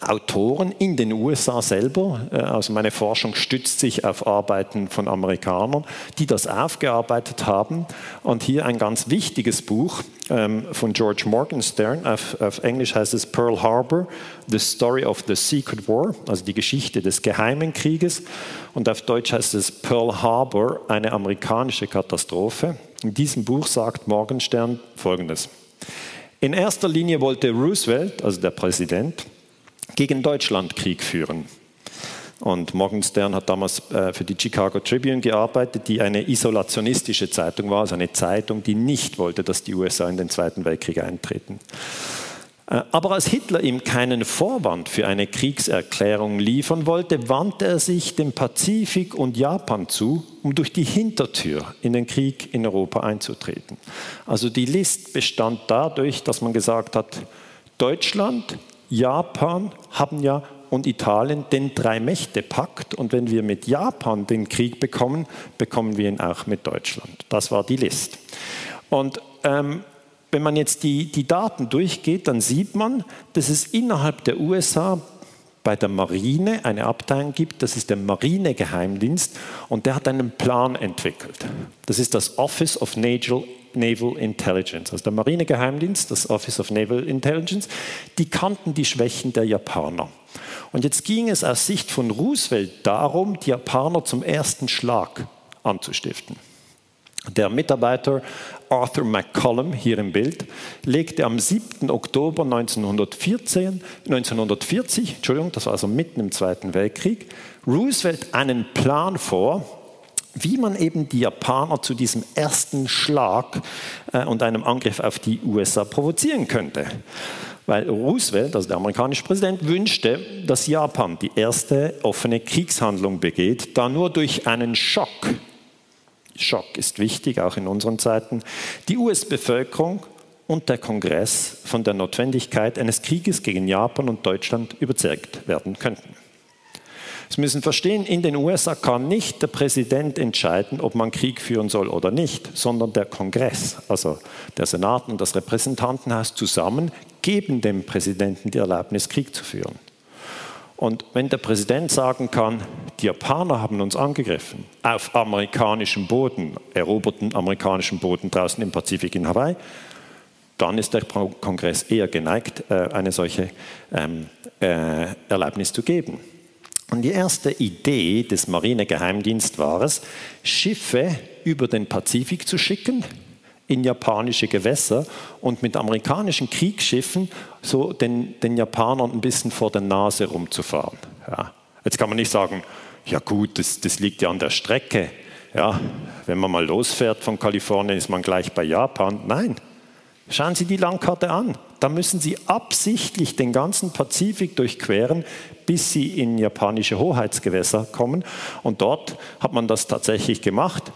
Autoren in den USA selber, äh, also meine Forschung stützt sich auf Arbeiten von Amerikanern, die das aufgearbeitet haben. Und hier ein ganz wichtiges Buch ähm, von George Morgenstern, auf, auf Englisch heißt es Pearl Harbor, The Story of the Secret War, also die Geschichte des geheimen Krieges. Und auf Deutsch heißt es Pearl Harbor, eine amerikanische Katastrophe. In diesem Buch sagt Morgenstern Folgendes. In erster Linie wollte Roosevelt, also der Präsident, gegen Deutschland Krieg führen. Und Morgenstern hat damals äh, für die Chicago Tribune gearbeitet, die eine isolationistische Zeitung war, also eine Zeitung, die nicht wollte, dass die USA in den Zweiten Weltkrieg eintreten. Äh, aber als Hitler ihm keinen Vorwand für eine Kriegserklärung liefern wollte, wandte er sich dem Pazifik und Japan zu, um durch die Hintertür in den Krieg in Europa einzutreten. Also die List bestand dadurch, dass man gesagt hat, Deutschland, Japan haben ja und Italien den Drei-Mächte-Pakt. Und wenn wir mit Japan den Krieg bekommen, bekommen wir ihn auch mit Deutschland. Das war die List. Und ähm, wenn man jetzt die, die Daten durchgeht, dann sieht man, dass es innerhalb der USA bei der Marine eine Abteilung gibt, das ist der Marinegeheimdienst und der hat einen Plan entwickelt. Das ist das Office of Naval Naval Intelligence, also der Marinegeheimdienst, das Office of Naval Intelligence, die kannten die Schwächen der Japaner. Und jetzt ging es aus Sicht von Roosevelt darum, die Japaner zum ersten Schlag anzustiften. Der Mitarbeiter Arthur McCollum, hier im Bild, legte am 7. Oktober 1914, 1940, Entschuldigung, das war also mitten im Zweiten Weltkrieg, Roosevelt einen Plan vor, wie man eben die Japaner zu diesem ersten Schlag äh, und einem Angriff auf die USA provozieren könnte. Weil Roosevelt, also der amerikanische Präsident, wünschte, dass Japan die erste offene Kriegshandlung begeht, da nur durch einen Schock, Schock ist wichtig, auch in unseren Zeiten, die US-Bevölkerung und der Kongress von der Notwendigkeit eines Krieges gegen Japan und Deutschland überzeugt werden könnten. Sie müssen verstehen, in den USA kann nicht der Präsident entscheiden, ob man Krieg führen soll oder nicht, sondern der Kongress, also der Senat und das Repräsentantenhaus zusammen, geben dem Präsidenten die Erlaubnis, Krieg zu führen. Und wenn der Präsident sagen kann, die Japaner haben uns angegriffen, auf amerikanischem Boden, eroberten amerikanischen Boden draußen im Pazifik in Hawaii, dann ist der Kongress eher geneigt, äh, eine solche ähm, äh, Erlaubnis zu geben. Und die erste Idee des Marinegeheimdienstes war es, Schiffe über den Pazifik zu schicken in japanische Gewässer und mit amerikanischen Kriegsschiffen so den, den Japanern ein bisschen vor der Nase rumzufahren. Ja. Jetzt kann man nicht sagen, ja gut, das, das liegt ja an der Strecke. Ja, wenn man mal losfährt von Kalifornien, ist man gleich bei Japan. Nein, schauen Sie die Landkarte an. Da müssen Sie absichtlich den ganzen Pazifik durchqueren, bis Sie in japanische Hoheitsgewässer kommen. Und dort hat man das tatsächlich gemacht.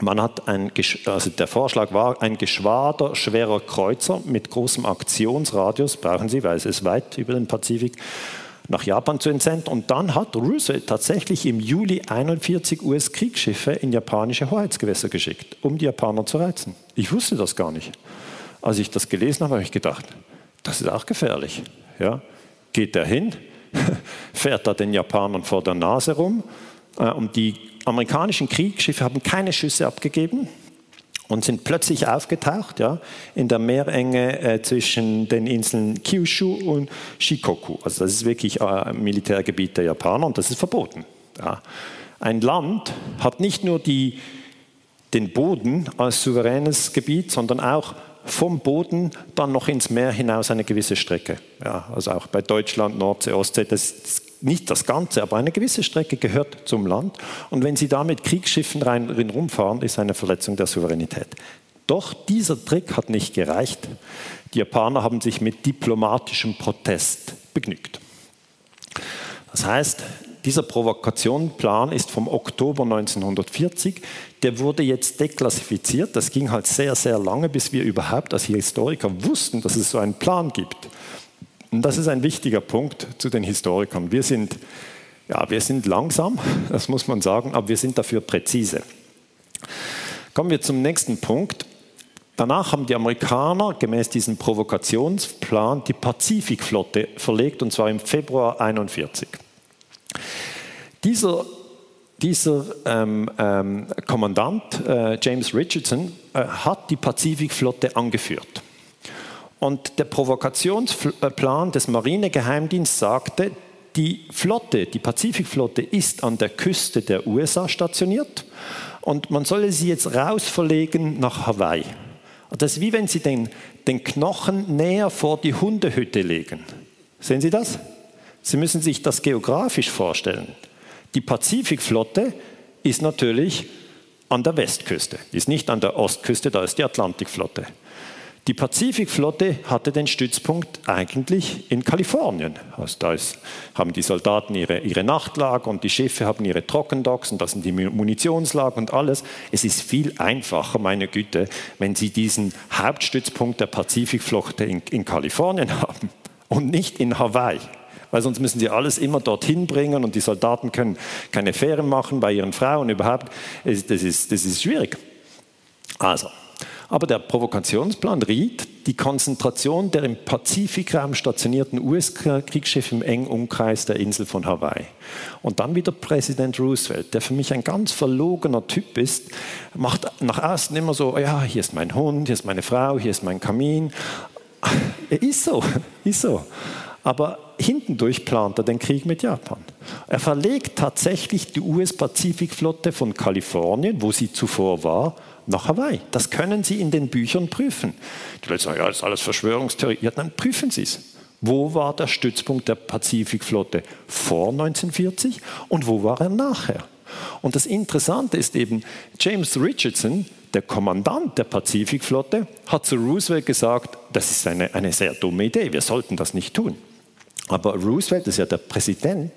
Man hat ein, also der Vorschlag war, ein Geschwader schwerer Kreuzer mit großem Aktionsradius, brauchen Sie, weil es ist weit über den Pazifik, nach Japan zu entsenden. Und dann hat Roosevelt tatsächlich im Juli 41 US-Kriegsschiffe in japanische Hoheitsgewässer geschickt, um die Japaner zu reizen. Ich wusste das gar nicht. Als ich das gelesen habe, habe ich gedacht, das ist auch gefährlich. Ja? Geht er hin, fährt er den Japanern vor der Nase rum äh, und die amerikanischen Kriegsschiffe haben keine Schüsse abgegeben und sind plötzlich aufgetaucht ja, in der Meerenge äh, zwischen den Inseln Kyushu und Shikoku. Also das ist wirklich äh, ein Militärgebiet der Japaner und das ist verboten. Ja. Ein Land hat nicht nur die, den Boden als souveränes Gebiet, sondern auch vom Boden dann noch ins Meer hinaus eine gewisse Strecke. Ja, also auch bei Deutschland, Nordsee, Ostsee, das nicht das Ganze, aber eine gewisse Strecke gehört zum Land. Und wenn Sie da mit Kriegsschiffen rein, rumfahren, ist eine Verletzung der Souveränität. Doch dieser Trick hat nicht gereicht. Die Japaner haben sich mit diplomatischem Protest begnügt. Das heißt, dieser Provokationsplan ist vom Oktober 1940. Der wurde jetzt deklassifiziert. Das ging halt sehr, sehr lange, bis wir überhaupt als Historiker wussten, dass es so einen Plan gibt. Und das ist ein wichtiger Punkt zu den Historikern. Wir sind, ja, wir sind langsam, das muss man sagen, aber wir sind dafür präzise. Kommen wir zum nächsten Punkt. Danach haben die Amerikaner gemäß diesem Provokationsplan die Pazifikflotte verlegt, und zwar im Februar 1941. Dieser, dieser ähm, ähm, Kommandant äh, James Richardson äh, hat die Pazifikflotte angeführt. Und der Provokationsplan des Marinegeheimdienstes sagte, die Flotte, die Pazifikflotte ist an der Küste der USA stationiert und man solle sie jetzt rausverlegen nach Hawaii. Das ist wie wenn Sie den, den Knochen näher vor die Hundehütte legen. Sehen Sie das? Sie müssen sich das geografisch vorstellen. Die Pazifikflotte ist natürlich an der Westküste, ist nicht an der Ostküste, da ist die Atlantikflotte. Die Pazifikflotte hatte den Stützpunkt eigentlich in Kalifornien. Also da ist, haben die Soldaten ihre, ihre Nachtlager und die Schiffe haben ihre Trockendocks und das sind die Munitionslager und alles. Es ist viel einfacher, meine Güte, wenn Sie diesen Hauptstützpunkt der Pazifikflotte in, in Kalifornien haben und nicht in Hawaii weil sonst müssen sie alles immer dorthin bringen und die Soldaten können keine Fähren machen bei ihren Frauen überhaupt. Das ist, das ist schwierig. Also, aber der Provokationsplan riet, die Konzentration der im Pazifikraum stationierten US-Kriegsschiffe im engen Umkreis der Insel von Hawaii. Und dann wieder Präsident Roosevelt, der für mich ein ganz verlogener Typ ist, macht nach außen immer so, ja, hier ist mein Hund, hier ist meine Frau, hier ist mein Kamin. Ist so, ist so. Aber hintendurch plant er den Krieg mit Japan. Er verlegt tatsächlich die US-Pazifikflotte von Kalifornien, wo sie zuvor war, nach Hawaii. Das können Sie in den Büchern prüfen. Die Leute sagen, ja, das ist alles Verschwörungstheorie. Ja, dann prüfen Sie es. Wo war der Stützpunkt der Pazifikflotte vor 1940 und wo war er nachher? Und das Interessante ist eben, James Richardson, der Kommandant der Pazifikflotte, hat zu Roosevelt gesagt, das ist eine, eine sehr dumme Idee, wir sollten das nicht tun. Aber Roosevelt ist ja der Präsident,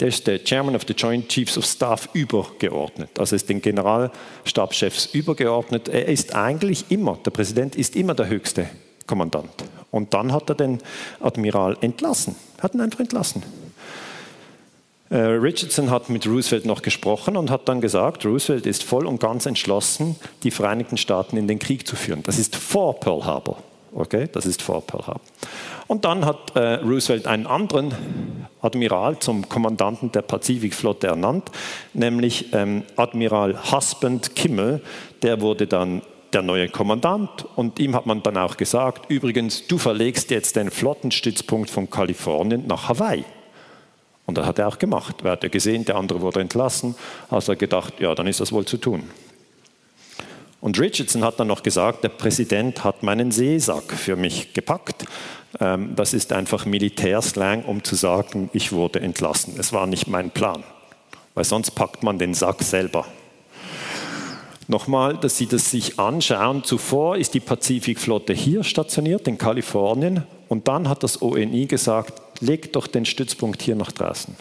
der ist der Chairman of the Joint Chiefs of Staff übergeordnet, also ist den Generalstabschefs übergeordnet. Er ist eigentlich immer, der Präsident ist immer der höchste Kommandant. Und dann hat er den Admiral entlassen, hat ihn einfach entlassen. Äh, Richardson hat mit Roosevelt noch gesprochen und hat dann gesagt, Roosevelt ist voll und ganz entschlossen, die Vereinigten Staaten in den Krieg zu führen. Das ist vor Pearl Harbor. Okay, das ist vor Pearl Harbor. Und dann hat äh, Roosevelt einen anderen Admiral zum Kommandanten der Pazifikflotte ernannt, nämlich ähm, Admiral Husband Kimmel. Der wurde dann der neue Kommandant und ihm hat man dann auch gesagt, übrigens, du verlegst jetzt den Flottenstützpunkt von Kalifornien nach Hawaii. Und das hat er auch gemacht. Er hat ja gesehen, der andere wurde entlassen, also er gedacht, ja, dann ist das wohl zu tun. Und Richardson hat dann noch gesagt, der Präsident hat meinen Seesack für mich gepackt. Ähm, das ist einfach Militärslang, um zu sagen, ich wurde entlassen. Es war nicht mein Plan, weil sonst packt man den Sack selber. Nochmal, dass Sie das sich anschauen. Zuvor ist die Pazifikflotte hier stationiert, in Kalifornien. Und dann hat das ONI gesagt, legt doch den Stützpunkt hier nach draußen.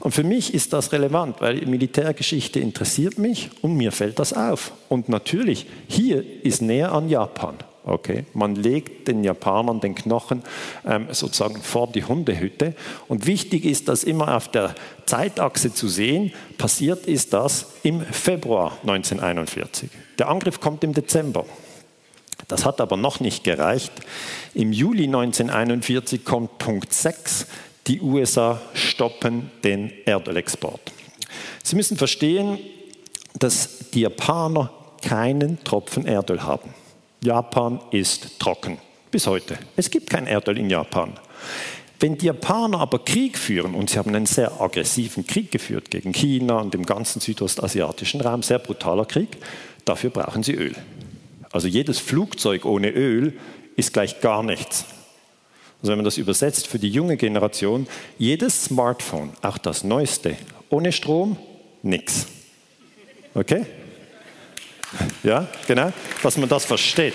Und für mich ist das relevant, weil Militärgeschichte interessiert mich und mir fällt das auf. Und natürlich, hier ist näher an Japan. Okay, man legt den Japanern den Knochen ähm, sozusagen vor die Hundehütte. Und wichtig ist, dass immer auf der Zeitachse zu sehen, passiert ist das im Februar 1941. Der Angriff kommt im Dezember. Das hat aber noch nicht gereicht. Im Juli 1941 kommt Punkt 6. Die USA stoppen den Erdölexport. Sie müssen verstehen, dass die Japaner keinen Tropfen Erdöl haben. Japan ist trocken. Bis heute. Es gibt kein Erdöl in Japan. Wenn die Japaner aber Krieg führen, und sie haben einen sehr aggressiven Krieg geführt gegen China und dem ganzen südostasiatischen Raum, sehr brutaler Krieg, dafür brauchen sie Öl. Also jedes Flugzeug ohne Öl ist gleich gar nichts. Also wenn man das übersetzt für die junge Generation, jedes Smartphone, auch das neueste, ohne Strom, nichts. Okay? Ja, genau, dass man das versteht.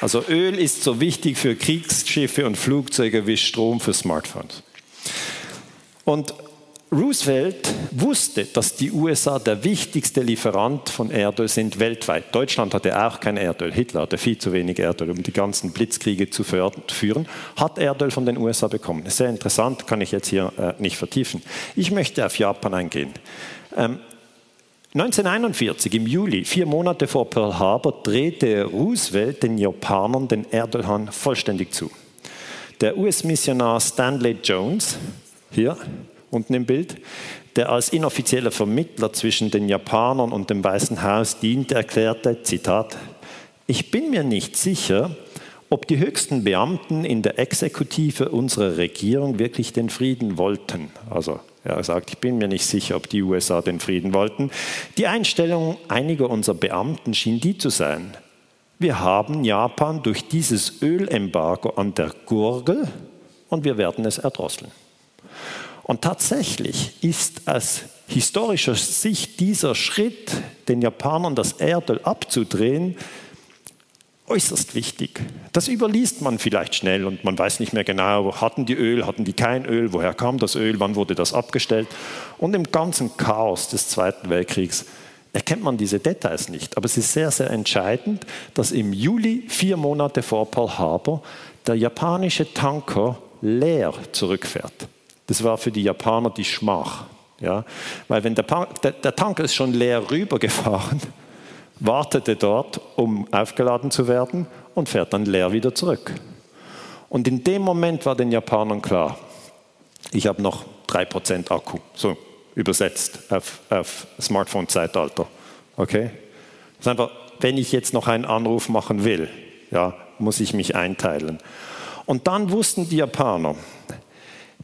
Also Öl ist so wichtig für Kriegsschiffe und Flugzeuge wie Strom für Smartphones. Und Roosevelt wusste, dass die USA der wichtigste Lieferant von Erdöl sind weltweit. Deutschland hatte auch kein Erdöl. Hitler hatte viel zu wenig Erdöl, um die ganzen Blitzkriege zu führen. Hat Erdöl von den USA bekommen. Sehr interessant, kann ich jetzt hier äh, nicht vertiefen. Ich möchte auf Japan eingehen. Ähm, 1941 im Juli, vier Monate vor Pearl Harbor, drehte Roosevelt den Japanern den Erdölhahn vollständig zu. Der US-Missionar Stanley Jones, hier, unten im Bild, der als inoffizieller Vermittler zwischen den Japanern und dem Weißen Haus diente, erklärte, Zitat, ich bin mir nicht sicher, ob die höchsten Beamten in der Exekutive unserer Regierung wirklich den Frieden wollten. Also er sagt, ich bin mir nicht sicher, ob die USA den Frieden wollten. Die Einstellung einiger unserer Beamten schien die zu sein. Wir haben Japan durch dieses Ölembargo an der Gurgel und wir werden es erdrosseln. Und tatsächlich ist aus historischer Sicht dieser Schritt, den Japanern das Erdöl abzudrehen, äußerst wichtig. Das überliest man vielleicht schnell und man weiß nicht mehr genau, hatten die Öl, hatten die kein Öl, woher kam das Öl, wann wurde das abgestellt. Und im ganzen Chaos des Zweiten Weltkriegs erkennt man diese Details nicht. Aber es ist sehr, sehr entscheidend, dass im Juli, vier Monate vor Pearl Harbor, der japanische Tanker leer zurückfährt. Das war für die Japaner die Schmach. Ja? Weil wenn der, der, der Tanker ist schon leer rübergefahren, wartete dort, um aufgeladen zu werden und fährt dann leer wieder zurück. Und in dem Moment war den Japanern klar, ich habe noch 3% Akku, so übersetzt auf, auf Smartphone-Zeitalter. Okay? Das ist einfach, wenn ich jetzt noch einen Anruf machen will, ja, muss ich mich einteilen. Und dann wussten die Japaner,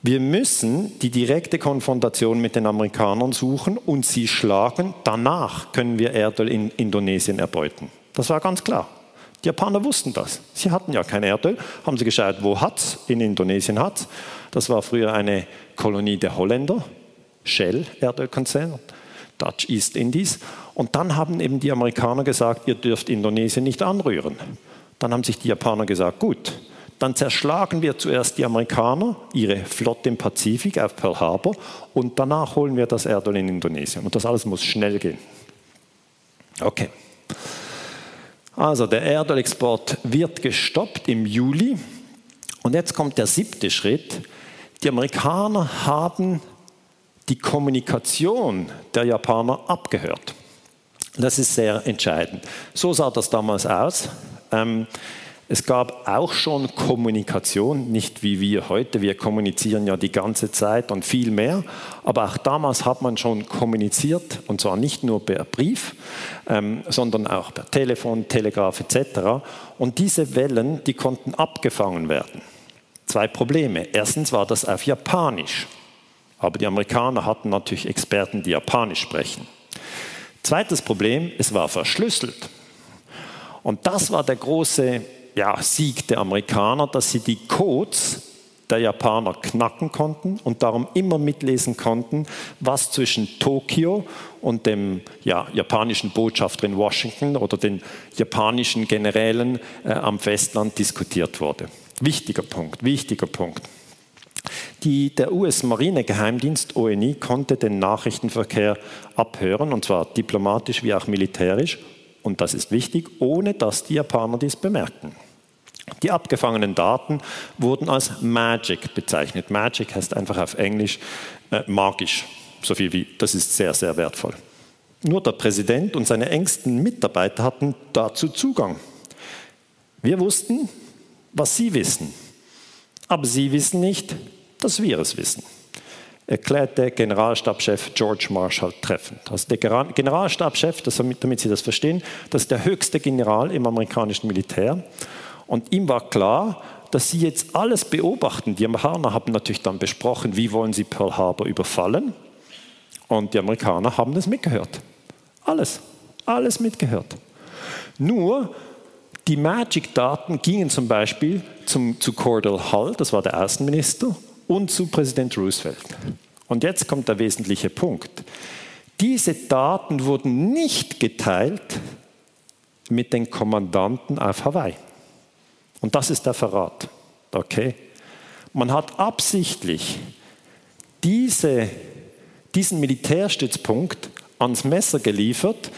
Wir müssen die direkte Konfrontation mit den Amerikanern suchen und sie schlagen. Danach können wir Erdöl in Indonesien erbeuten. Das war ganz klar. Die Japaner wussten das. Sie hatten ja kein Erdöl. Haben sie geschaut, wo hat es? In Indonesien hat es. Das war früher eine Kolonie der Holländer. Shell, Erdölkonzern. Dutch East Indies. Und dann haben eben die Amerikaner gesagt, ihr dürft Indonesien nicht anrühren. Dann haben sich die Japaner gesagt, gut, dann zerschlagen wir zuerst die Amerikaner, ihre Flotte im Pazifik auf Pearl Harbor und danach holen wir das Erdöl in Indonesien. Und das alles muss schnell gehen. Okay. Also der Erdölexport wird gestoppt im Juli. Und jetzt kommt der siebte Schritt. Die Amerikaner haben die Kommunikation der Japaner abgehört. Das ist sehr entscheidend. So sah das damals aus. Ähm, es gab auch schon Kommunikation, nicht wie wir heute. Wir kommunizieren ja die ganze Zeit und viel mehr. Aber auch damals hat man schon kommuniziert, und zwar nicht nur per Brief, ähm, sondern auch per Telefon, Telegraph etc. Und diese Wellen, die konnten abgefangen werden. Zwei Probleme. Erstens war das auf Japanisch. Aber die Amerikaner hatten natürlich Experten, die Japanisch sprechen. Zweites Problem, es war verschlüsselt. Und das war der große ja, Sieg der Amerikaner, dass sie die Codes der Japaner knacken konnten und darum immer mitlesen konnten, was zwischen Tokio und dem ja, japanischen Botschafter in Washington oder den japanischen Generälen äh, am Festland diskutiert wurde. Wichtiger Punkt, wichtiger Punkt. Die, der US-Marinegeheimdienst ONI konnte den Nachrichtenverkehr abhören, und zwar diplomatisch wie auch militärisch, und das ist wichtig, ohne dass die Japaner dies bemerkten. Die abgefangenen Daten wurden als Magic bezeichnet. Magic heißt einfach auf Englisch äh, magisch, so viel wie, das ist sehr, sehr wertvoll. Nur der Präsident und seine engsten Mitarbeiter hatten dazu Zugang. Wir wussten, was sie wissen, aber sie wissen nicht, dass wir es wissen erklärte Generalstabschef George Marshall treffend. Also der Generalstabschef, damit Sie das verstehen, das ist der höchste General im amerikanischen Militär. Und ihm war klar, dass sie jetzt alles beobachten. Die Amerikaner haben natürlich dann besprochen, wie wollen sie Pearl Harbor überfallen. Und die Amerikaner haben das mitgehört. Alles, alles mitgehört. Nur die Magic-Daten gingen zum Beispiel zum, zu Cordell Hull, das war der Außenminister, und zu Präsident Roosevelt. Und jetzt kommt der wesentliche Punkt. Diese Daten wurden nicht geteilt mit den Kommandanten auf Hawaii. Und das ist der Verrat. Okay? Man hat absichtlich diese, diesen Militärstützpunkt ans Messer geliefert,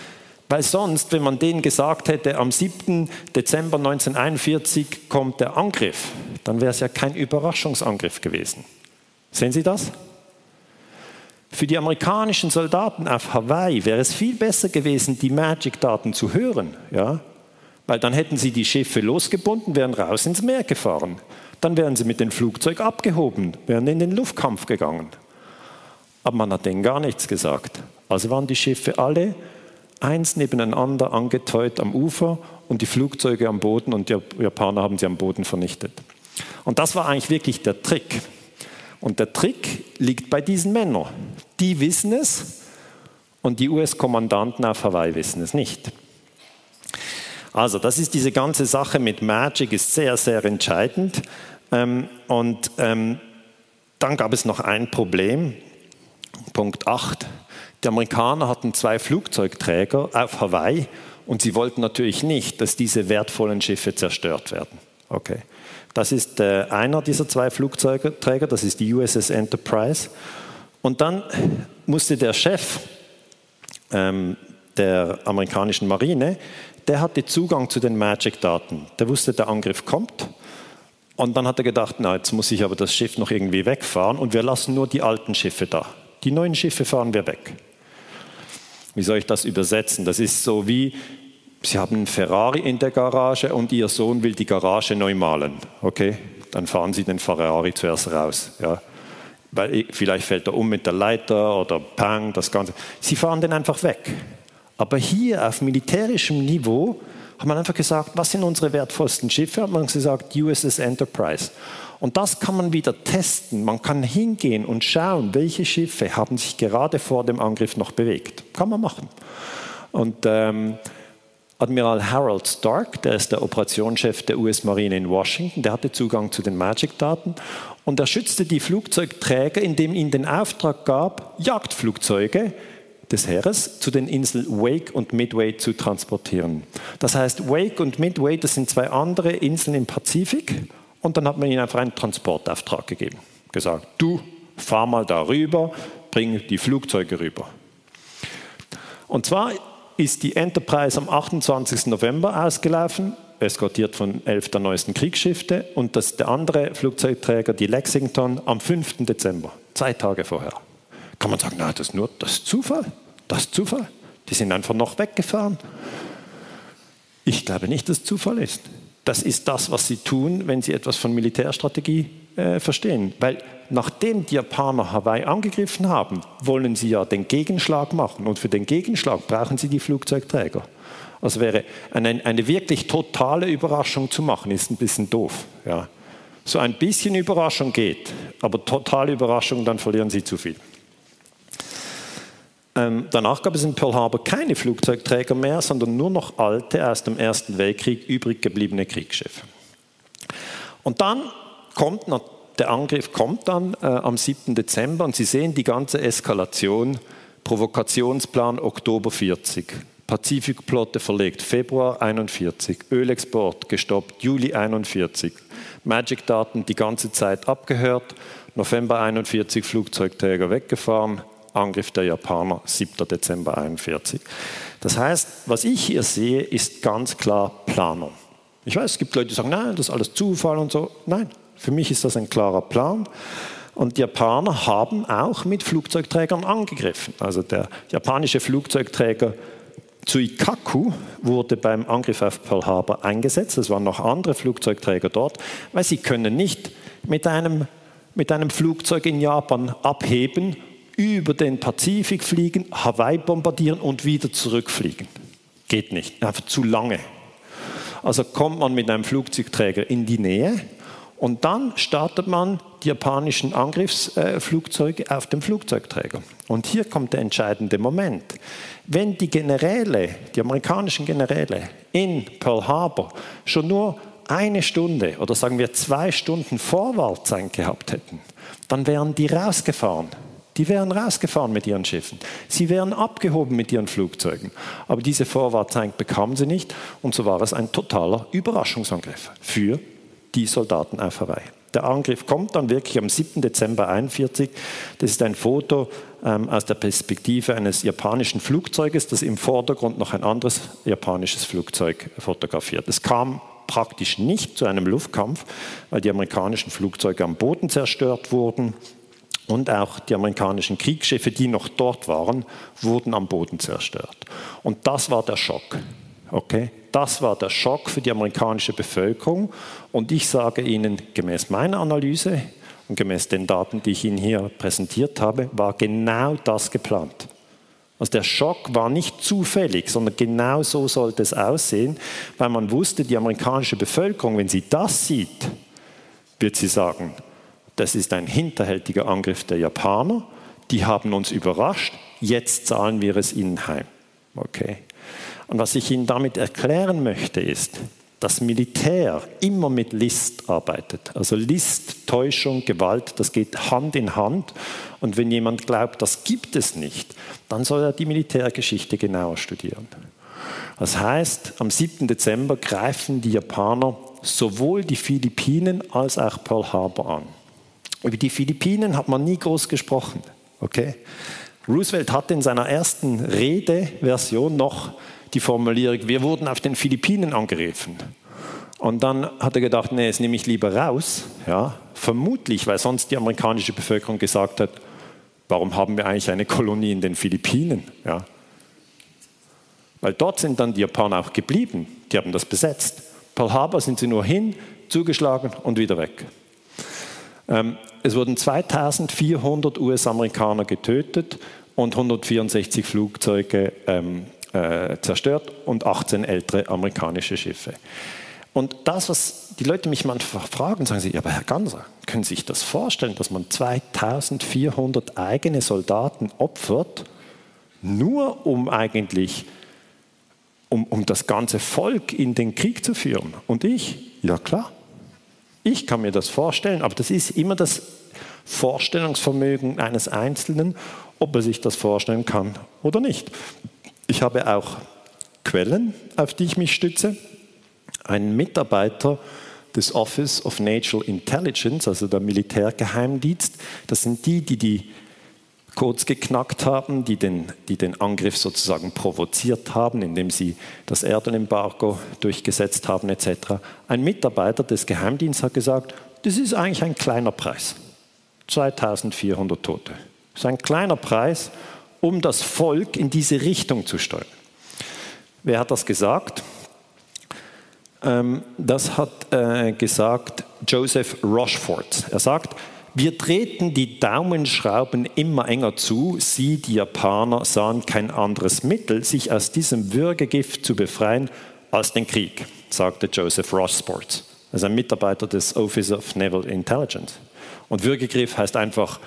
weil sonst, wenn man denen gesagt hätte, am 7. Dezember 1941 kommt der Angriff, dann wäre es ja kein Überraschungsangriff gewesen. Sehen Sie das? Für die amerikanischen Soldaten auf Hawaii wäre es viel besser gewesen, die Magic-Daten zu hören, ja? weil dann hätten sie die Schiffe losgebunden, wären raus ins Meer gefahren. Dann wären sie mit dem Flugzeug abgehoben, wären in den Luftkampf gegangen. Aber man hat denen gar nichts gesagt. Also waren die Schiffe alle eins nebeneinander angeteut am Ufer und die Flugzeuge am Boden und die Japaner haben sie am Boden vernichtet. Und das war eigentlich wirklich der Trick. Und der Trick liegt bei diesen Männern. Die wissen es und die US-Kommandanten auf Hawaii wissen es nicht. Also, das ist diese ganze Sache mit Magic, ist sehr, sehr entscheidend. Ähm, und ähm, dann gab es noch ein Problem, Punkt 8. Die Amerikaner hatten zwei Flugzeugträger auf Hawaii und sie wollten natürlich nicht, dass diese wertvollen Schiffe zerstört werden. Okay. Das ist äh, einer dieser zwei Flugzeugträger, das ist die USS Enterprise. Und dann musste der Chef ähm, der amerikanischen Marine, der hatte Zugang zu den Magic-Daten. Der wusste, der Angriff kommt. Und dann hat er gedacht, na, jetzt muss ich aber das Schiff noch irgendwie wegfahren und wir lassen nur die alten Schiffe da. Die neuen Schiffe fahren wir weg. Wie soll ich das übersetzen? Das ist so wie, Sie haben einen Ferrari in der Garage und Ihr Sohn will die Garage neu malen. Okay, dann fahren Sie den Ferrari zuerst raus. Ja. Weil vielleicht fällt er um mit der Leiter oder Pang, das Ganze. Sie fahren den einfach weg. Aber hier auf militärischem Niveau hat man einfach gesagt, was sind unsere wertvollsten Schiffe? Hat man gesagt, USS Enterprise. Und das kann man wieder testen. Man kann hingehen und schauen, welche Schiffe haben sich gerade vor dem Angriff noch bewegt. Kann man machen. Und ähm, Admiral Harold Stark, der ist der Operationschef der US-Marine in Washington, der hatte Zugang zu den Magic-Daten und er schützte die Flugzeugträger, indem ihn den Auftrag gab, Jagdflugzeuge des Heeres zu den Inseln Wake und Midway zu transportieren. Das heißt, Wake und Midway, das sind zwei andere Inseln im Pazifik und dann hat man ihnen einfach einen Transportauftrag gegeben. Gesagt, du fahr mal da rüber, bring die Flugzeuge rüber. Und zwar ist die Enterprise am 28. November ausgelaufen, eskortiert von elf der neuesten Kriegsschiffe und das, der andere Flugzeugträger, die Lexington, am 5. Dezember, zwei Tage vorher. Kann man sagen, na, das ist nur das ist Zufall? Das ist Zufall? Die sind einfach noch weggefahren. Ich glaube nicht, dass es Zufall ist. Das ist das, was sie tun, wenn sie etwas von Militärstrategie äh, verstehen. Weil nachdem die Japaner Hawaii angegriffen haben, wollen sie ja den Gegenschlag machen. Und für den Gegenschlag brauchen sie die Flugzeugträger. Also wäre eine, eine wirklich totale Überraschung zu machen, ist ein bisschen doof. Ja. So ein bisschen Überraschung geht, aber totale Überraschung, dann verlieren sie zu viel. Ähm, danach gab es in Pearl Harbor keine Flugzeugträger mehr, sondern nur noch alte aus dem Ersten Weltkrieg übrig gebliebene Kriegsschiffe. Und dann kommt der Angriff kommt dann äh, am 7. Dezember und Sie sehen die ganze Eskalation. Provokationsplan Oktober 40. Pazifikplotte verlegt Februar 41. Ölexport gestoppt Juli 41. Magic-Daten die ganze Zeit abgehört. November 41 Flugzeugträger weggefahren. Angriff der Japaner 7. Dezember 41. Das heißt, was ich hier sehe, ist ganz klar Planung. Ich weiß, es gibt Leute, die sagen, nein, das ist alles Zufall und so. Nein, für mich ist das ein klarer Plan. Und die Japaner haben auch mit Flugzeugträgern angegriffen. Also der japanische Flugzeugträger Tsuikaku wurde beim Angriff auf Pearl Harbor eingesetzt. Es waren noch andere Flugzeugträger dort, weil sie können nicht mit einem, mit einem Flugzeug in Japan abheben über den Pazifik fliegen, Hawaii bombardieren und wieder zurückfliegen. Geht nicht, einfach zu lange. Also kommt man mit einem Flugzeugträger in die Nähe und dann startet man die japanischen Angriffsflugzeuge auf dem Flugzeugträger. Und hier kommt der entscheidende Moment. Wenn die Generäle, die amerikanischen Generäle in Pearl Harbor schon nur eine Stunde oder sagen wir zwei Stunden Vorwärtszeit gehabt hätten, dann wären die rausgefahren die wären rausgefahren mit ihren Schiffen. Sie wären abgehoben mit ihren Flugzeugen. Aber diese Vorwartzeit bekamen sie nicht und so war es ein totaler Überraschungsangriff für die Soldaten auf Hawaii. Der Angriff kommt dann wirklich am 7. Dezember 1941. Das ist ein Foto ähm, aus der Perspektive eines japanischen Flugzeuges, das im Vordergrund noch ein anderes japanisches Flugzeug fotografiert. Es kam praktisch nicht zu einem Luftkampf, weil die amerikanischen Flugzeuge am Boden zerstört wurden und auch die amerikanischen Kriegsschiffe, die noch dort waren, wurden am Boden zerstört. Und das war der Schock. Okay? Das war der Schock für die amerikanische Bevölkerung. Und ich sage Ihnen, gemäß meiner Analyse und gemäß den Daten, die ich Ihnen hier präsentiert habe, war genau das geplant. Also der Schock war nicht zufällig, sondern genau so sollte es aussehen, weil man wusste, die amerikanische Bevölkerung, wenn sie das sieht, wird sie sagen, das ist ein hinterhältiger Angriff der Japaner. Die haben uns überrascht. Jetzt zahlen wir es ihnen heim. Okay. Und was ich Ihnen damit erklären möchte, ist, dass Militär immer mit List arbeitet. Also List, Täuschung, Gewalt, das geht Hand in Hand. Und wenn jemand glaubt, das gibt es nicht, dann soll er die Militärgeschichte genauer studieren. Das heißt, am 7. Dezember greifen die Japaner sowohl die Philippinen als auch Pearl Harbor an. Über die Philippinen hat man nie groß gesprochen. Okay? Roosevelt hatte in seiner ersten Redeversion noch die Formulierung, wir wurden auf den Philippinen angegriffen. Und dann hat er gedacht, nee, das nehme ich lieber raus. Ja? Vermutlich, weil sonst die amerikanische Bevölkerung gesagt hat, warum haben wir eigentlich eine Kolonie in den Philippinen? Ja? Weil dort sind dann die Japaner auch geblieben, die haben das besetzt. Pearl Harbor sind sie nur hin, zugeschlagen und wieder weg. Ähm, es wurden 2400 US-Amerikaner getötet und 164 Flugzeuge ähm, äh, zerstört und 18 ältere amerikanische Schiffe. Und das, was die Leute mich manchmal fragen, sagen sie, ja, aber Herr Ganser, können Sie sich das vorstellen, dass man 2400 eigene Soldaten opfert, nur um eigentlich, um, um das ganze Volk in den Krieg zu führen? Und ich, ja klar, ich kann mir das vorstellen, aber das ist immer das Vorstellungsvermögen eines Einzelnen, ob er sich das vorstellen kann oder nicht. Ich habe auch Quellen, auf die ich mich stütze. Ein Mitarbeiter des Office of Natural Intelligence, also der Militärgeheimdienst, das sind die, die die Codes geknackt haben, die den, die den Angriff sozusagen provoziert haben, indem sie das Erdenembargo durchgesetzt haben etc. Ein Mitarbeiter des Geheimdienstes hat gesagt, das ist eigentlich ein kleiner Preis. 2400 Tote. Das ist ein kleiner Preis, um das Volk in diese Richtung zu steuern. Wer hat das gesagt? Ähm, das hat äh, gesagt Joseph Rochefort. Er sagt, wir treten die Daumenschrauben immer enger zu. Sie, die Japaner, sahen kein anderes Mittel, sich aus diesem Würgegift zu befreien, als den Krieg, sagte Joseph Rochefort. Also ein Mitarbeiter des Office of Naval Intelligence. Und Würgegriff heißt einfach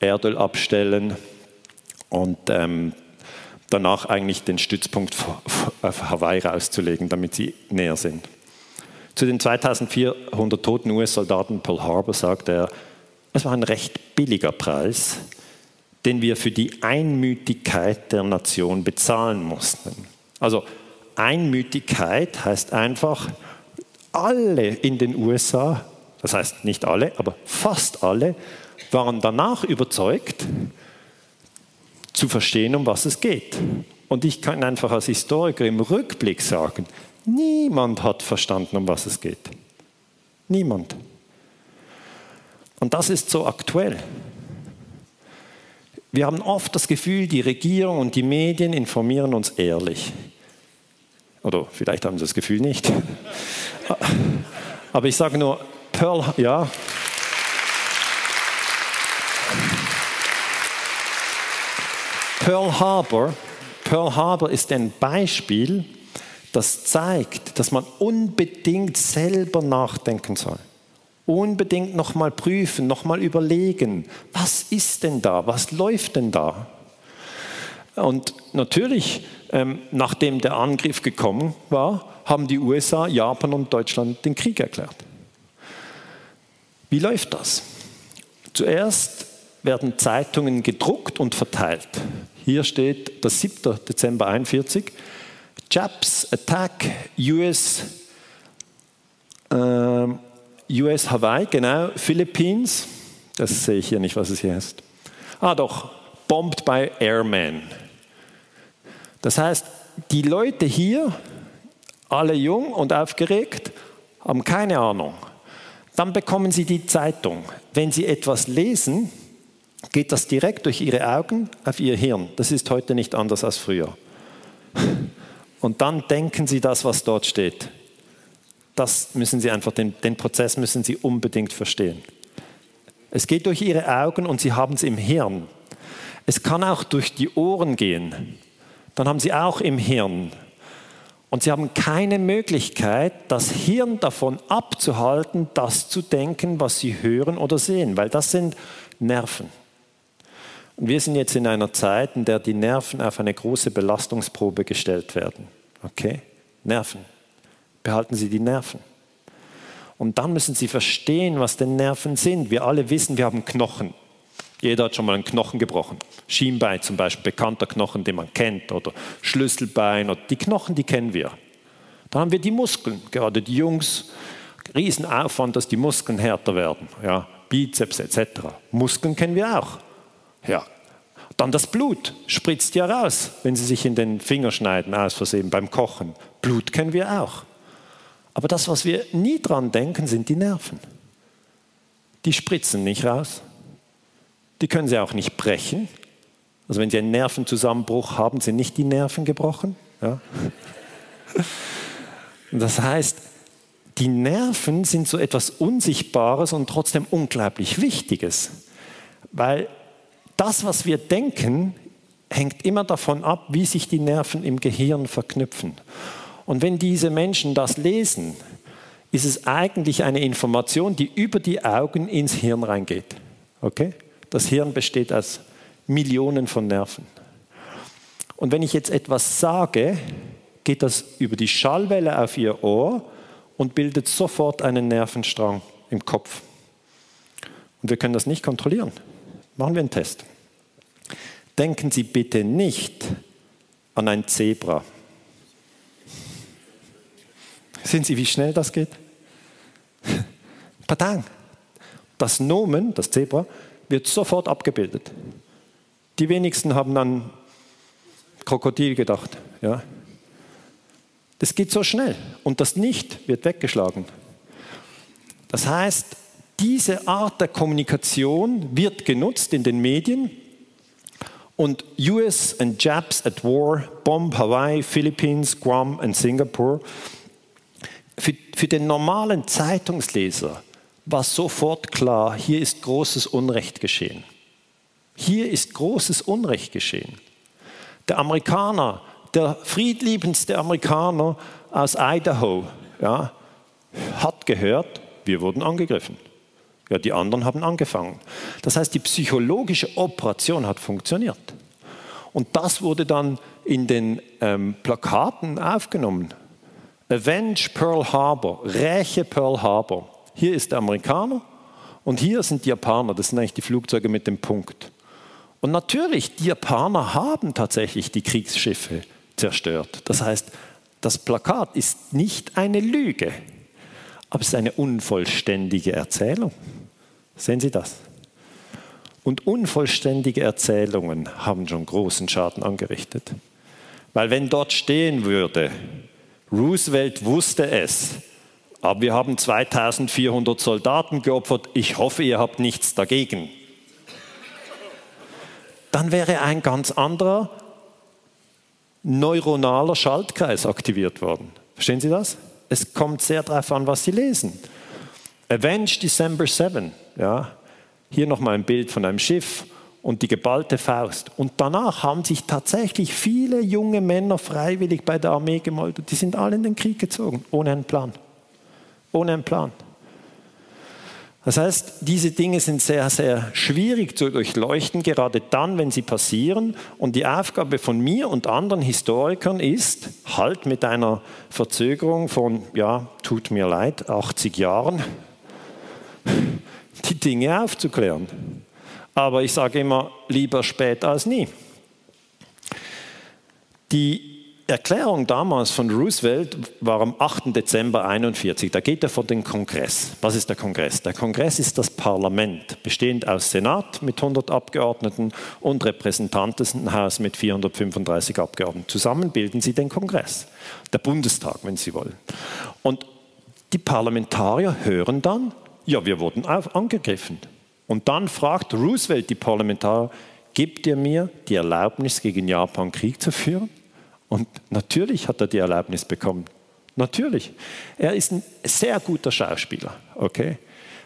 Erdöl abstellen und ähm, danach eigentlich den Stützpunkt auf Hawaii rauszulegen, damit sie näher sind. Zu den 2400 toten US-Soldaten Pearl Harbor sagt er, es war ein recht billiger Preis, den wir für die Einmütigkeit der Nation bezahlen mussten. Also Einmütigkeit heißt einfach, alle in den USA, das heißt nicht alle, aber fast alle, waren danach überzeugt, zu verstehen, um was es geht. Und ich kann einfach als Historiker im Rückblick sagen, niemand hat verstanden, um was es geht. Niemand. Und das ist so aktuell. Wir haben oft das Gefühl, die Regierung und die Medien informieren uns ehrlich. Oder vielleicht haben sie das Gefühl nicht. Aber ich sage nur, Pearl, ja. Pearl Harbor, Pearl Harbor ist ein Beispiel, das zeigt, dass man unbedingt selber nachdenken soll unbedingt nochmal prüfen, nochmal überlegen, was ist denn da, was läuft denn da? Und natürlich, ähm, nachdem der Angriff gekommen war, haben die USA, Japan und Deutschland den Krieg erklärt. Wie läuft das? Zuerst werden Zeitungen gedruckt und verteilt. Hier steht das 7. Dezember 1941. Japs attack US äh, US Hawaii, genau, Philippines, das sehe ich hier nicht, was es hier heißt. Ah doch, bombed by Airmen. Das heißt, die Leute hier, alle jung und aufgeregt, haben keine Ahnung. Dann bekommen sie die Zeitung. Wenn sie etwas lesen, geht das direkt durch ihre Augen auf ihr Hirn. Das ist heute nicht anders als früher. Und dann denken sie das, was dort steht das müssen Sie einfach, den, den Prozess müssen Sie unbedingt verstehen. Es geht durch Ihre Augen und Sie haben es im Hirn. Es kann auch durch die Ohren gehen. Dann haben Sie auch im Hirn. Und Sie haben keine Möglichkeit, das Hirn davon abzuhalten, das zu denken, was Sie hören oder sehen, weil das sind Nerven. Und wir sind jetzt in einer Zeit, in der die Nerven auf eine große Belastungsprobe gestellt werden. Okay? Nerven behalten Sie die Nerven. Und dann müssen Sie verstehen, was denn Nerven sind. Wir alle wissen, wir haben Knochen. Jeder hat schon mal einen Knochen gebrochen. Schienbein zum Beispiel, bekannter Knochen, den man kennt, oder Schlüsselbein. Oder die Knochen, die kennen wir. Dann haben wir die Muskeln, gerade die Jungs. Riesenaufwand, dass die Muskeln härter werden. Ja, Bizeps etc. Muskeln kennen wir auch. Ja. Dann das Blut spritzt ja raus, wenn Sie sich in den Finger schneiden, aus Versehen beim Kochen. Blut kennen wir auch. Aber das, was wir nie dran denken, sind die Nerven. Die spritzen nicht raus. Die können sie auch nicht brechen. Also wenn sie einen Nervenzusammenbruch haben, sind nicht die Nerven gebrochen. Ja? Das heißt, die Nerven sind so etwas Unsichtbares und trotzdem unglaublich Wichtiges. Weil das, was wir denken, hängt immer davon ab, wie sich die Nerven im Gehirn verknüpfen. Und wenn diese Menschen das lesen, ist es eigentlich eine Information, die über die Augen ins Hirn reingeht. Okay? Das Hirn besteht aus Millionen von Nerven. Und wenn ich jetzt etwas sage, geht das über die Schallwelle auf Ihr Ohr und bildet sofort einen Nervenstrang im Kopf. Und wir können das nicht kontrollieren. Machen wir einen Test. Denken Sie bitte nicht an ein Zebra. Sehen Sie, wie schnell das geht? Padang. Das Nomen, das Zebra, wird sofort abgebildet. Die wenigsten haben an Krokodil gedacht. Ja. Das geht so schnell und das Nicht wird weggeschlagen. Das heißt, diese Art der Kommunikation wird genutzt in den Medien und US and Japs at war bomb Hawaii, Philippines, Guam und Singapore. Für, für den normalen Zeitungsleser war sofort klar, hier ist großes Unrecht geschehen. Hier ist großes Unrecht geschehen. Der Amerikaner, der friedliebendste Amerikaner aus Idaho, ja, hat gehört, wir wurden angegriffen. Ja, die anderen haben angefangen. Das heißt, die psychologische Operation hat funktioniert. Und das wurde dann in den ähm, Plakaten aufgenommen. Avenge Pearl Harbor, räche Pearl Harbor. Hier ist der Amerikaner und hier sind die Japaner, das sind eigentlich die Flugzeuge mit dem Punkt. Und natürlich, die Japaner haben tatsächlich die Kriegsschiffe zerstört. Das heißt, das Plakat ist nicht eine Lüge, aber es ist eine unvollständige Erzählung. Sehen Sie das? Und unvollständige Erzählungen haben schon großen Schaden angerichtet. Weil wenn dort stehen würde, Roosevelt wusste es, aber wir haben 2400 Soldaten geopfert, ich hoffe, ihr habt nichts dagegen, dann wäre ein ganz anderer neuronaler Schaltkreis aktiviert worden. Verstehen Sie das? Es kommt sehr darauf an, was Sie lesen. Avenge December 7. Ja, hier nochmal ein Bild von einem Schiff und die geballte Faust. Und danach haben sich tatsächlich viele junge Männer freiwillig bei der Armee gemeldet. Die sind alle in den Krieg gezogen, ohne einen Plan. Ohne einen Plan. Das heißt, diese Dinge sind sehr, sehr schwierig zu durchleuchten, gerade dann, wenn sie passieren. Und die Aufgabe von mir und anderen Historikern ist, halt mit einer Verzögerung von, ja, tut mir leid, 80 Jahren, die Dinge aufzuklären. Aber ich sage immer, lieber spät als nie. Die Erklärung damals von Roosevelt war am 8. Dezember 1941. Da geht er vor den Kongress. Was ist der Kongress? Der Kongress ist das Parlament, bestehend aus Senat mit 100 Abgeordneten und Repräsentantenhaus mit 435 Abgeordneten. Zusammen bilden sie den Kongress, der Bundestag, wenn Sie wollen. Und die Parlamentarier hören dann, ja, wir wurden angegriffen. Und dann fragt Roosevelt die Parlamentarier, gibt ihr mir die Erlaubnis, gegen Japan Krieg zu führen? Und natürlich hat er die Erlaubnis bekommen. Natürlich. Er ist ein sehr guter Schauspieler, okay?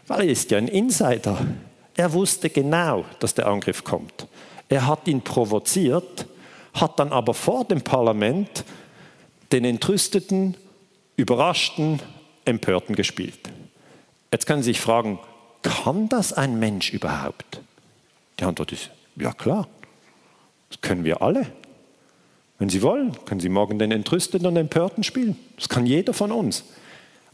Weil er ist ja ein Insider. Er wusste genau, dass der Angriff kommt. Er hat ihn provoziert, hat dann aber vor dem Parlament den entrüsteten, überraschten, empörten gespielt. Jetzt können Sie sich fragen, kann das ein Mensch überhaupt? Die Antwort ist, ja klar, das können wir alle. Wenn Sie wollen, können Sie morgen den Entrüsteten und Empörten spielen. Das kann jeder von uns.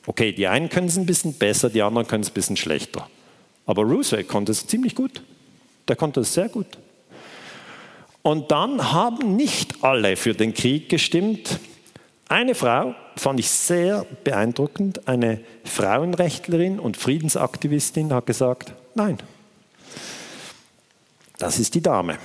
Okay, die einen können es ein bisschen besser, die anderen können es ein bisschen schlechter. Aber Roosevelt konnte es ziemlich gut. Der konnte es sehr gut. Und dann haben nicht alle für den Krieg gestimmt. Eine Frau fand ich sehr beeindruckend, eine Frauenrechtlerin und Friedensaktivistin hat gesagt, nein. Das ist die Dame.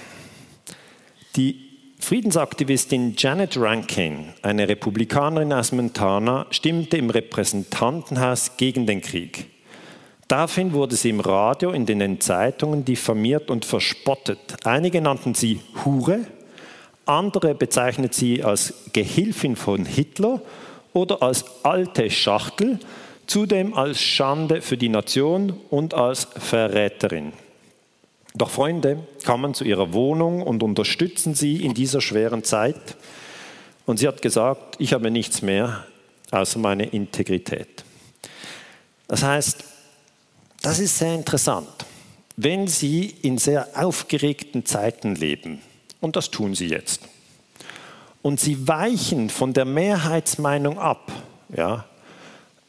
Die Friedensaktivistin Janet Rankin, eine Republikanerin aus Montana, stimmte im Repräsentantenhaus gegen den Krieg. Daraufhin wurde sie im Radio, in den Zeitungen diffamiert und verspottet. Einige nannten sie Hure, andere bezeichneten sie als Gehilfin von Hitler oder als alte Schachtel, zudem als Schande für die Nation und als Verräterin. Doch Freunde kamen zu ihrer Wohnung und unterstützen sie in dieser schweren Zeit. Und sie hat gesagt, ich habe nichts mehr außer meine Integrität. Das heißt, das ist sehr interessant. Wenn Sie in sehr aufgeregten Zeiten leben, und das tun Sie jetzt, und Sie weichen von der Mehrheitsmeinung ab, ja,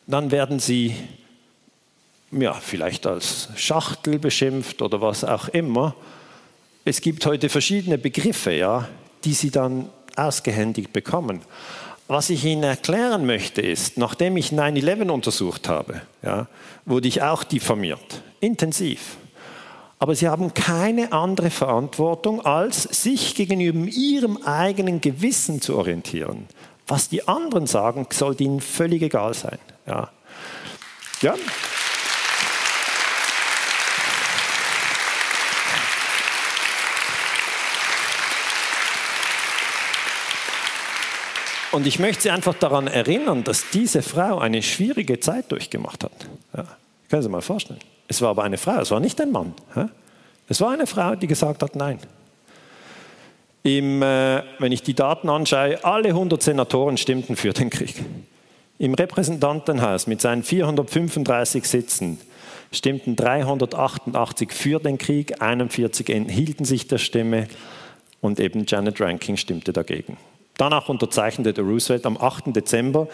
dann werden Sie ja, vielleicht als Schachtel beschimpft oder was auch immer. Es gibt heute verschiedene Begriffe, ja, die Sie dann ausgehändigt bekommen. Was ich Ihnen erklären möchte ist, nachdem ich 9-11 untersucht habe, ja, wurde ich auch diffamiert, intensiv. Aber Sie haben keine andere Verantwortung, als sich gegenüber Ihrem eigenen Gewissen zu orientieren. Was die anderen sagen, sollte Ihnen völlig egal sein. Ja. ja. Und ich möchte Sie einfach daran erinnern, dass diese Frau eine schwierige Zeit durchgemacht hat. Ja, können Sie sich mal vorstellen. Es war aber eine Frau, es war nicht ein Mann. Es war eine Frau, die gesagt hat, nein. Im, äh, wenn ich die Daten anschaue, alle 100 Senatoren stimmten für den Krieg. Im Repräsentantenhaus mit seinen 435 Sitzen stimmten 388 für den Krieg, 41 enthielten sich der Stimme und eben Janet Ranking stimmte dagegen. Danach unterzeichnete Roosevelt am 8. Dezember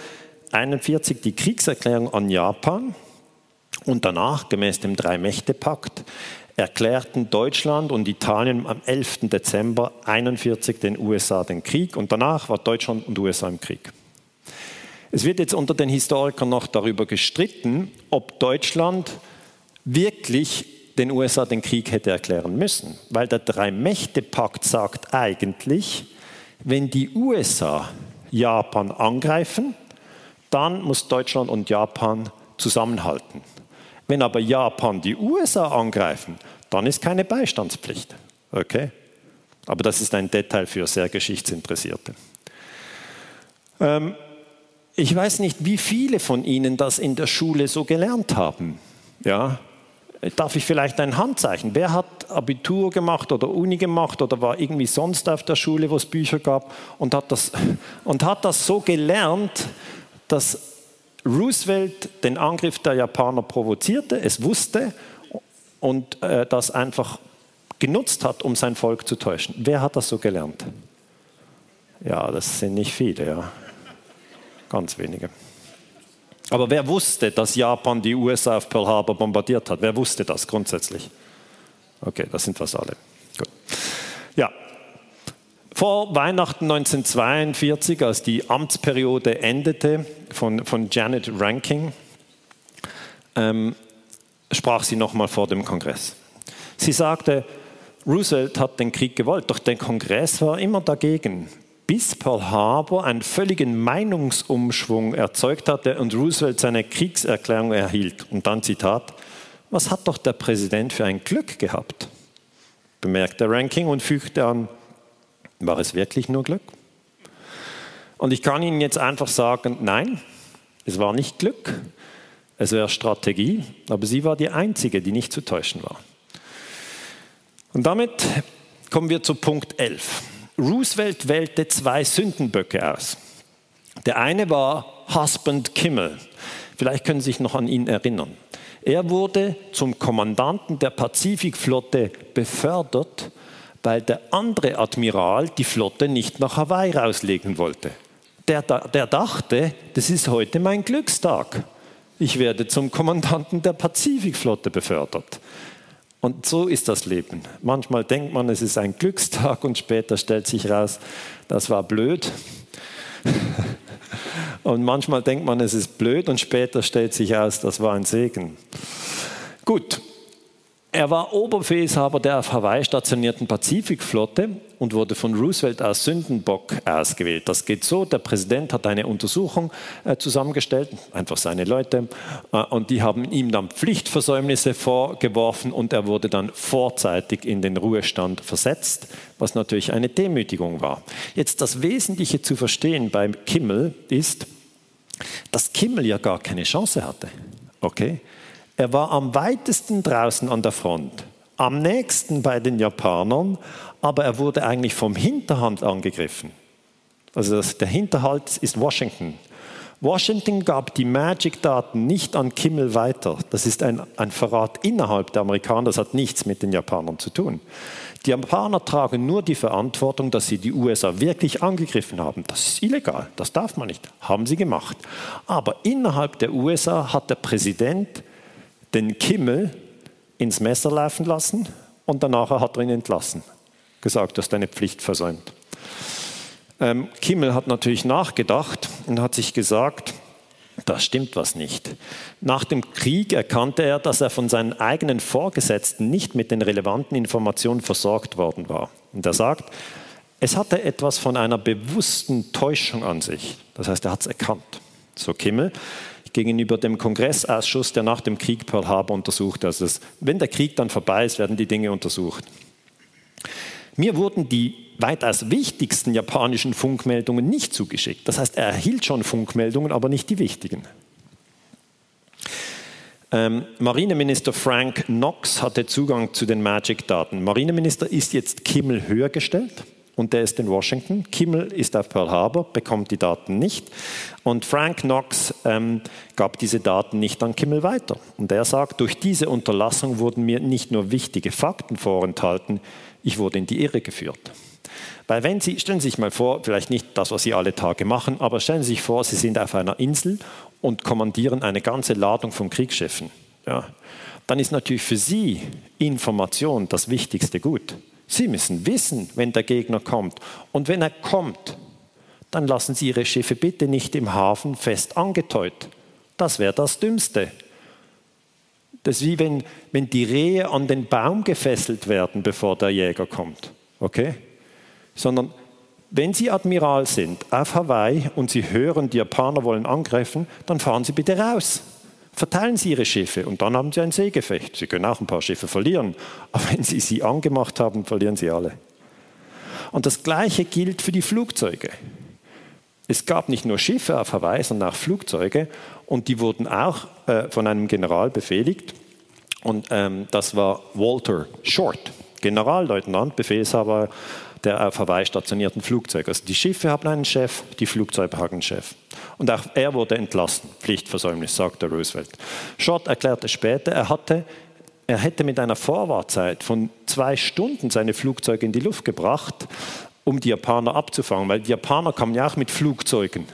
1941 die Kriegserklärung an Japan und danach, gemäß dem Drei-Mächte-Pakt, erklärten Deutschland und Italien am 11. Dezember 1941 den USA den Krieg und danach war Deutschland und USA im Krieg. Es wird jetzt unter den Historikern noch darüber gestritten, ob Deutschland wirklich den USA den Krieg hätte erklären müssen, weil der Drei-Mächte-Pakt sagt eigentlich, wenn die USA Japan angreifen, dann muss Deutschland und Japan zusammenhalten. Wenn aber Japan die USA angreifen, dann ist keine Beistandspflicht. Okay? Aber das ist ein Detail für sehr Geschichtsinteressierte. Ähm, ich weiß nicht, wie viele von Ihnen das in der Schule so gelernt haben. Ja, Darf ich vielleicht ein Handzeichen? Wer hat Abitur gemacht oder Uni gemacht oder war irgendwie sonst auf der Schule, wo es Bücher gab und hat das, und hat das so gelernt, dass Roosevelt den Angriff der Japaner provozierte, es wusste und äh, das einfach genutzt hat, um sein Volk zu täuschen. Wer hat das so gelernt? Ja, das sind nicht viele, ja. Ganz wenige. Aber wer wusste, dass Japan die USA auf Pearl Harbor bombardiert hat? Wer wusste das grundsätzlich? Okay, das sind fast alle. Gut. Ja. Vor Weihnachten 1942, als die Amtsperiode endete von, von Janet Ranking, ähm, sprach sie nochmal vor dem Kongress. Sie sagte, Roosevelt hat den Krieg gewollt, doch der Kongress war immer dagegen bis Pearl Harbor einen völligen Meinungsumschwung erzeugt hatte und Roosevelt seine Kriegserklärung erhielt. Und dann Zitat, was hat doch der Präsident für ein Glück gehabt? bemerkte Ranking und fügte an, war es wirklich nur Glück? Und ich kann Ihnen jetzt einfach sagen, nein, es war nicht Glück, es wäre Strategie, aber sie war die einzige, die nicht zu täuschen war. Und damit kommen wir zu Punkt 11. Roosevelt wählte zwei Sündenböcke aus. Der eine war Husband Kimmel. Vielleicht können Sie sich noch an ihn erinnern. Er wurde zum Kommandanten der Pazifikflotte befördert, weil der andere Admiral die Flotte nicht nach Hawaii rauslegen wollte. Der, der dachte, das ist heute mein Glückstag. Ich werde zum Kommandanten der Pazifikflotte befördert. Und so ist das Leben. Manchmal denkt man, es ist ein Glückstag und später stellt sich raus, das war blöd. Und manchmal denkt man, es ist blöd und später stellt sich aus, das war ein Segen. Gut, er war Oberbefehlshaber der auf Hawaii stationierten Pazifikflotte und wurde von Roosevelt als Sündenbock ausgewählt. Das geht so, der Präsident hat eine Untersuchung äh, zusammengestellt, einfach seine Leute, äh, und die haben ihm dann Pflichtversäumnisse vorgeworfen und er wurde dann vorzeitig in den Ruhestand versetzt, was natürlich eine Demütigung war. Jetzt das Wesentliche zu verstehen beim Kimmel ist, dass Kimmel ja gar keine Chance hatte. Okay? Er war am weitesten draußen an der Front, am nächsten bei den Japanern, aber er wurde eigentlich vom Hinterhand angegriffen. Also das, der Hinterhalt ist Washington. Washington gab die Magic-Daten nicht an Kimmel weiter. Das ist ein, ein Verrat innerhalb der Amerikaner, das hat nichts mit den Japanern zu tun. Die Japaner tragen nur die Verantwortung, dass sie die USA wirklich angegriffen haben. Das ist illegal, das darf man nicht. Haben sie gemacht. Aber innerhalb der USA hat der Präsident den Kimmel ins Messer laufen lassen und danach hat er ihn entlassen. Gesagt, du hast deine Pflicht versäumt. Ähm, Kimmel hat natürlich nachgedacht und hat sich gesagt, da stimmt was nicht. Nach dem Krieg erkannte er, dass er von seinen eigenen Vorgesetzten nicht mit den relevanten Informationen versorgt worden war. Und er sagt, es hatte etwas von einer bewussten Täuschung an sich. Das heißt, er hat es erkannt. So Kimmel gegenüber dem Kongressausschuss, der nach dem Krieg Pearl Harbor untersucht. Also es, wenn der Krieg dann vorbei ist, werden die Dinge untersucht. Mir wurden die weitaus wichtigsten japanischen Funkmeldungen nicht zugeschickt. Das heißt, er erhielt schon Funkmeldungen, aber nicht die wichtigen. Ähm, Marineminister Frank Knox hatte Zugang zu den Magic-Daten. Marineminister ist jetzt Kimmel höher gestellt und der ist in Washington. Kimmel ist auf Pearl Harbor, bekommt die Daten nicht. Und Frank Knox ähm, gab diese Daten nicht an Kimmel weiter. Und er sagt, durch diese Unterlassung wurden mir nicht nur wichtige Fakten vorenthalten, ich wurde in die Irre geführt. Weil wenn Sie, stellen Sie sich mal vor, vielleicht nicht das, was Sie alle Tage machen, aber stellen Sie sich vor, Sie sind auf einer Insel und kommandieren eine ganze Ladung von Kriegsschiffen. Ja, dann ist natürlich für Sie Information das wichtigste Gut. Sie müssen wissen, wenn der Gegner kommt. Und wenn er kommt, dann lassen Sie Ihre Schiffe bitte nicht im Hafen fest angeteut. Das wäre das Dümmste. Das ist wie wenn, wenn die Rehe an den Baum gefesselt werden, bevor der Jäger kommt. Okay? sondern wenn Sie Admiral sind auf Hawaii und Sie hören, die Japaner wollen angreifen, dann fahren Sie bitte raus. Verteilen Sie Ihre Schiffe und dann haben Sie ein Seegefecht. Sie können auch ein paar Schiffe verlieren, aber wenn Sie sie angemacht haben, verlieren Sie alle. Und das Gleiche gilt für die Flugzeuge. Es gab nicht nur Schiffe auf Hawaii, sondern auch Flugzeuge und die wurden auch äh, von einem General befehligt und ähm, das war Walter Short, Generalleutnant, Befehlshaber der auf Hawaii stationierten Flugzeuge. Also die Schiffe haben einen Chef, die Flugzeuge haben einen Chef. Und auch er wurde entlassen. Pflichtversäumnis, sagte Roosevelt. Schott erklärte später, er, hatte, er hätte mit einer Vorwartzeit von zwei Stunden seine Flugzeuge in die Luft gebracht, um die Japaner abzufangen, weil die Japaner kamen ja auch mit Flugzeugen.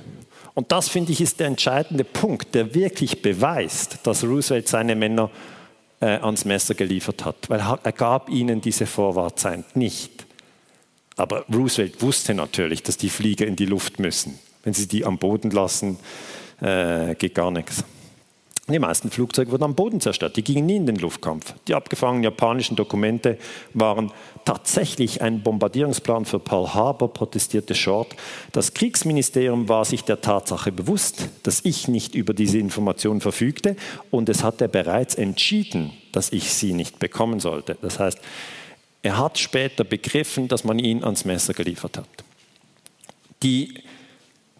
Und das, finde ich, ist der entscheidende Punkt, der wirklich beweist, dass Roosevelt seine Männer äh, ans Messer geliefert hat, weil er gab ihnen diese Vorwartzeit nicht. Aber Roosevelt wusste natürlich, dass die Flieger in die Luft müssen. Wenn sie die am Boden lassen, äh, geht gar nichts. Die meisten Flugzeuge wurden am Boden zerstört. Die gingen nie in den Luftkampf. Die abgefangenen japanischen Dokumente waren tatsächlich ein Bombardierungsplan für Pearl Harbor, protestierte Short. Das Kriegsministerium war sich der Tatsache bewusst, dass ich nicht über diese Informationen verfügte und es hatte bereits entschieden, dass ich sie nicht bekommen sollte. Das heißt, er hat später begriffen, dass man ihn ans Messer geliefert hat. Die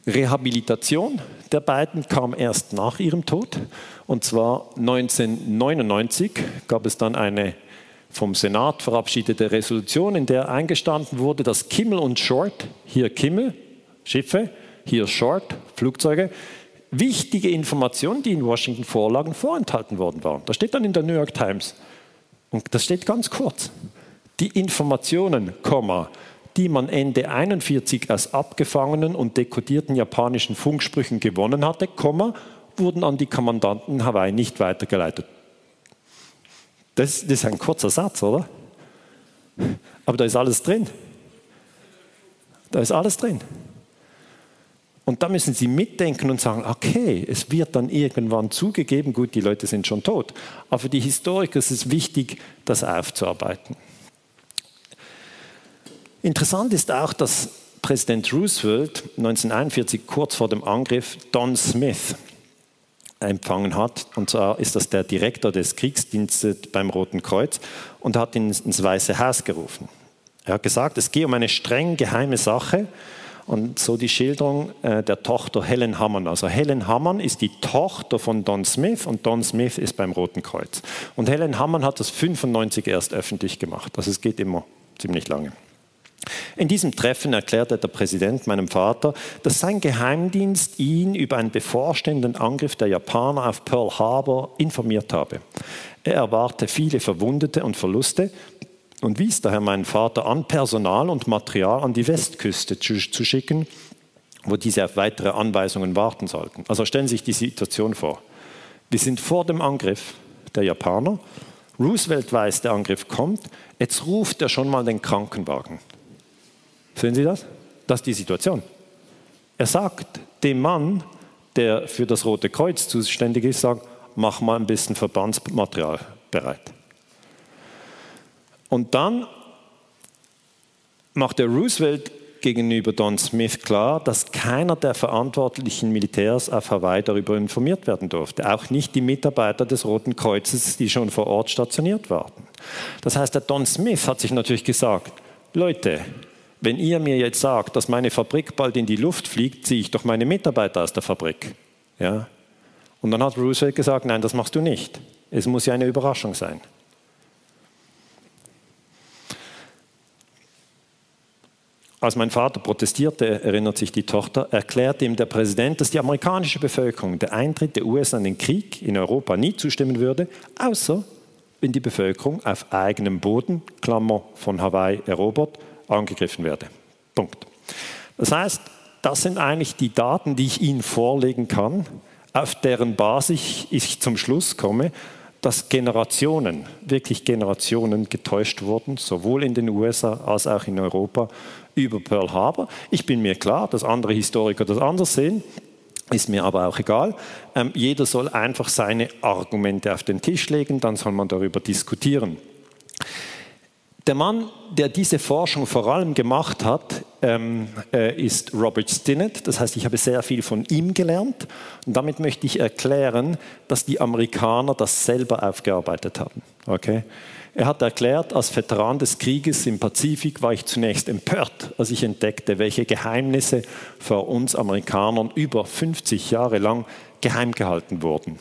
Rehabilitation der beiden kam erst nach ihrem Tod. Und zwar 1999 gab es dann eine vom Senat verabschiedete Resolution, in der eingestanden wurde, dass Kimmel und Short, hier Kimmel, Schiffe, hier Short, Flugzeuge, wichtige Informationen, die in Washington vorlagen, vorenthalten worden waren. Das steht dann in der New York Times. Und das steht ganz kurz die Informationen, die man Ende 1941 aus abgefangenen und dekodierten japanischen Funksprüchen gewonnen hatte, wurden an die Kommandanten Hawaii nicht weitergeleitet. Das, das ist ein kurzer Satz, oder? Aber da ist alles drin. Da ist alles drin. Und da müssen Sie mitdenken und sagen, okay, es wird dann irgendwann zugegeben, gut, die Leute sind schon tot. Aber für die Historiker ist es wichtig, das aufzuarbeiten. Interessant ist auch, dass Präsident Roosevelt 1941 kurz vor dem Angriff Don Smith empfangen hat. Und zwar ist das der Direktor des Kriegsdienstes beim Roten Kreuz und hat ihn ins Weiße Haus gerufen. Er hat gesagt, es gehe um eine streng geheime Sache und so die Schilderung äh, der Tochter Helen Hammann. Also Helen Hammann ist die Tochter von Don Smith und Don Smith ist beim Roten Kreuz. Und Helen Hammann hat das 95 erst öffentlich gemacht. Also es geht immer ziemlich lange. In diesem Treffen erklärte der Präsident meinem Vater, dass sein Geheimdienst ihn über einen bevorstehenden Angriff der Japaner auf Pearl Harbor informiert habe. Er erwarte viele Verwundete und Verluste und wies daher meinen Vater an, Personal und Material an die Westküste zu, zu schicken, wo diese auf weitere Anweisungen warten sollten. Also stellen Sie sich die Situation vor. Wir sind vor dem Angriff der Japaner. Roosevelt weiß, der Angriff kommt. Jetzt ruft er schon mal den Krankenwagen. Sehen Sie das? Das ist die Situation. Er sagt dem Mann, der für das Rote Kreuz zuständig ist, sagt, mach mal ein bisschen Verbandsmaterial bereit. Und dann macht der Roosevelt gegenüber Don Smith klar, dass keiner der verantwortlichen Militärs auf Hawaii darüber informiert werden durfte. Auch nicht die Mitarbeiter des Roten Kreuzes, die schon vor Ort stationiert waren. Das heißt, der Don Smith hat sich natürlich gesagt, Leute, wenn ihr mir jetzt sagt, dass meine Fabrik bald in die Luft fliegt, ziehe ich doch meine Mitarbeiter aus der Fabrik. Ja? Und dann hat Roosevelt gesagt, nein, das machst du nicht. Es muss ja eine Überraschung sein. Als mein Vater protestierte, erinnert sich die Tochter, erklärte ihm der Präsident, dass die amerikanische Bevölkerung der Eintritt der USA in den Krieg in Europa nie zustimmen würde, außer wenn die Bevölkerung auf eigenem Boden, Klammer von Hawaii erobert, angegriffen werde. Punkt. Das heißt, das sind eigentlich die Daten, die ich Ihnen vorlegen kann, auf deren Basis ich zum Schluss komme, dass Generationen, wirklich Generationen getäuscht wurden, sowohl in den USA als auch in Europa, über Pearl Harbor. Ich bin mir klar, dass andere Historiker das anders sehen, ist mir aber auch egal. Ähm, jeder soll einfach seine Argumente auf den Tisch legen, dann soll man darüber diskutieren. Der Mann, der diese Forschung vor allem gemacht hat, ähm, äh, ist Robert Stinnett. Das heißt, ich habe sehr viel von ihm gelernt. Und damit möchte ich erklären, dass die Amerikaner das selber aufgearbeitet haben. Okay? Er hat erklärt, als Veteran des Krieges im Pazifik war ich zunächst empört, als ich entdeckte, welche Geheimnisse vor uns Amerikanern über 50 Jahre lang geheim gehalten wurden.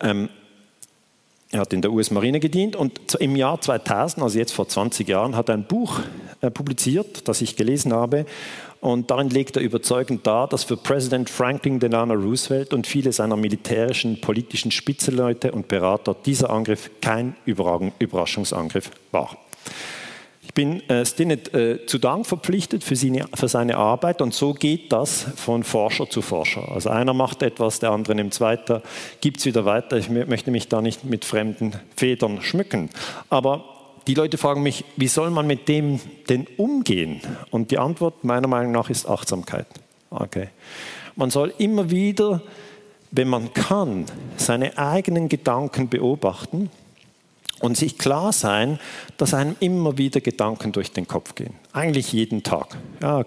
Ähm, er hat in der US-Marine gedient und im Jahr 2000, also jetzt vor 20 Jahren, hat er ein Buch äh, publiziert, das ich gelesen habe. Und darin legt er überzeugend dar, dass für Präsident Franklin Delano Roosevelt und viele seiner militärischen, politischen Spitzenleute und Berater dieser Angriff kein Überraschungsangriff war. Ich bin äh, Stinnett äh, zu Dank verpflichtet für, seine, für seine Arbeit und so geht das von Forscher zu Forscher. Also einer macht etwas, der andere nimmt es weiter, gibt es wieder weiter. Ich möchte mich da nicht mit fremden Federn schmücken. Aber die Leute fragen mich, wie soll man mit dem denn umgehen? Und die Antwort meiner Meinung nach ist Achtsamkeit. Okay. Man soll immer wieder, wenn man kann, seine eigenen Gedanken beobachten und sich klar sein, dass einem immer wieder Gedanken durch den Kopf gehen. Eigentlich jeden Tag. Ja,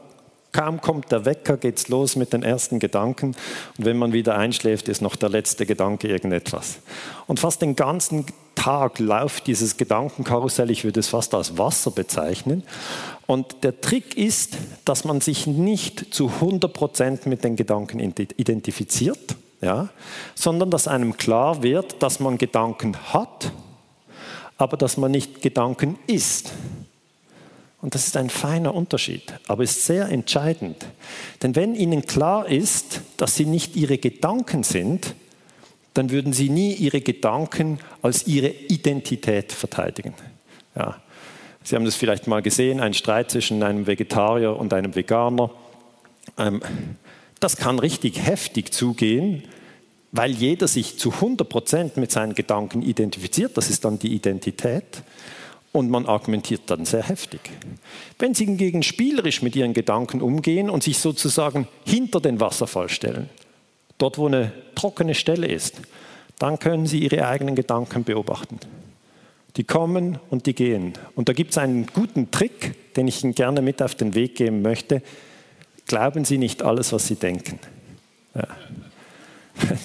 kaum kommt der Wecker, geht es los mit den ersten Gedanken. Und wenn man wieder einschläft, ist noch der letzte Gedanke irgendetwas. Und fast den ganzen Tag läuft dieses Gedankenkarussell, ich würde es fast als Wasser bezeichnen. Und der Trick ist, dass man sich nicht zu 100 Prozent mit den Gedanken identifiziert, ja, sondern dass einem klar wird, dass man Gedanken hat aber dass man nicht Gedanken ist. Und das ist ein feiner Unterschied, aber ist sehr entscheidend. Denn wenn Ihnen klar ist, dass Sie nicht Ihre Gedanken sind, dann würden Sie nie Ihre Gedanken als Ihre Identität verteidigen. Ja. Sie haben das vielleicht mal gesehen, ein Streit zwischen einem Vegetarier und einem Veganer. Ähm, das kann richtig heftig zugehen, weil jeder sich zu 100% mit seinen Gedanken identifiziert, das ist dann die Identität, und man argumentiert dann sehr heftig. Wenn Sie hingegen spielerisch mit Ihren Gedanken umgehen und sich sozusagen hinter den Wasserfall stellen, dort wo eine trockene Stelle ist, dann können Sie Ihre eigenen Gedanken beobachten. Die kommen und die gehen. Und da gibt es einen guten Trick, den ich Ihnen gerne mit auf den Weg geben möchte. Glauben Sie nicht alles, was Sie denken. Ja.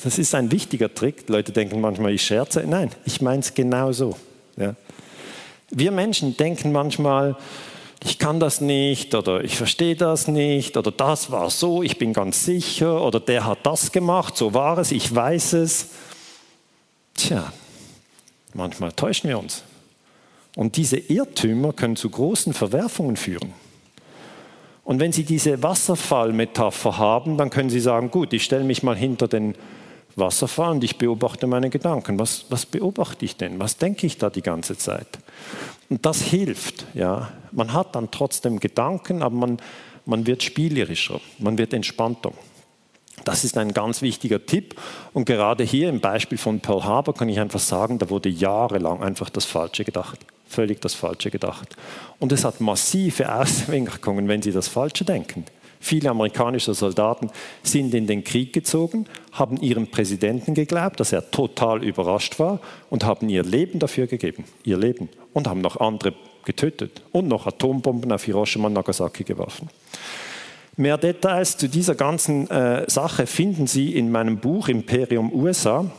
Das ist ein wichtiger Trick. Leute denken manchmal, ich scherze. Nein, ich meine es genau so. Ja. Wir Menschen denken manchmal, ich kann das nicht oder ich verstehe das nicht oder das war so, ich bin ganz sicher oder der hat das gemacht, so war es, ich weiß es. Tja, manchmal täuschen wir uns. Und diese Irrtümer können zu großen Verwerfungen führen. Und wenn Sie diese Wasserfallmetapher haben, dann können Sie sagen, gut, ich stelle mich mal hinter den Wasserfall und ich beobachte meine Gedanken. Was, was beobachte ich denn? Was denke ich da die ganze Zeit? Und das hilft. Ja. Man hat dann trotzdem Gedanken, aber man, man wird spielerischer, man wird entspannter. Das ist ein ganz wichtiger Tipp. Und gerade hier im Beispiel von Pearl Harbor kann ich einfach sagen, da wurde jahrelang einfach das Falsche gedacht. Völlig das Falsche gedacht. Und es hat massive Auswirkungen, wenn Sie das Falsche denken. Viele amerikanische Soldaten sind in den Krieg gezogen, haben ihrem Präsidenten geglaubt, dass er total überrascht war und haben ihr Leben dafür gegeben. Ihr Leben. Und haben noch andere getötet und noch Atombomben auf Hiroshima und Nagasaki geworfen. Mehr Details zu dieser ganzen äh, Sache finden Sie in meinem Buch Imperium USA,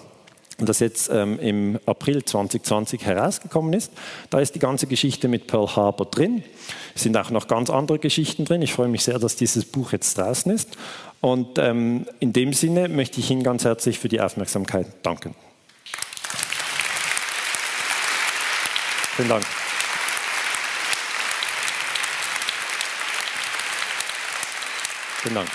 das jetzt ähm, im April 2020 herausgekommen ist. Da ist die ganze Geschichte mit Pearl Harbor drin. Es sind auch noch ganz andere Geschichten drin. Ich freue mich sehr, dass dieses Buch jetzt draußen ist. Und ähm, in dem Sinne möchte ich Ihnen ganz herzlich für die Aufmerksamkeit danken. Vielen Dank. Vielen Dank.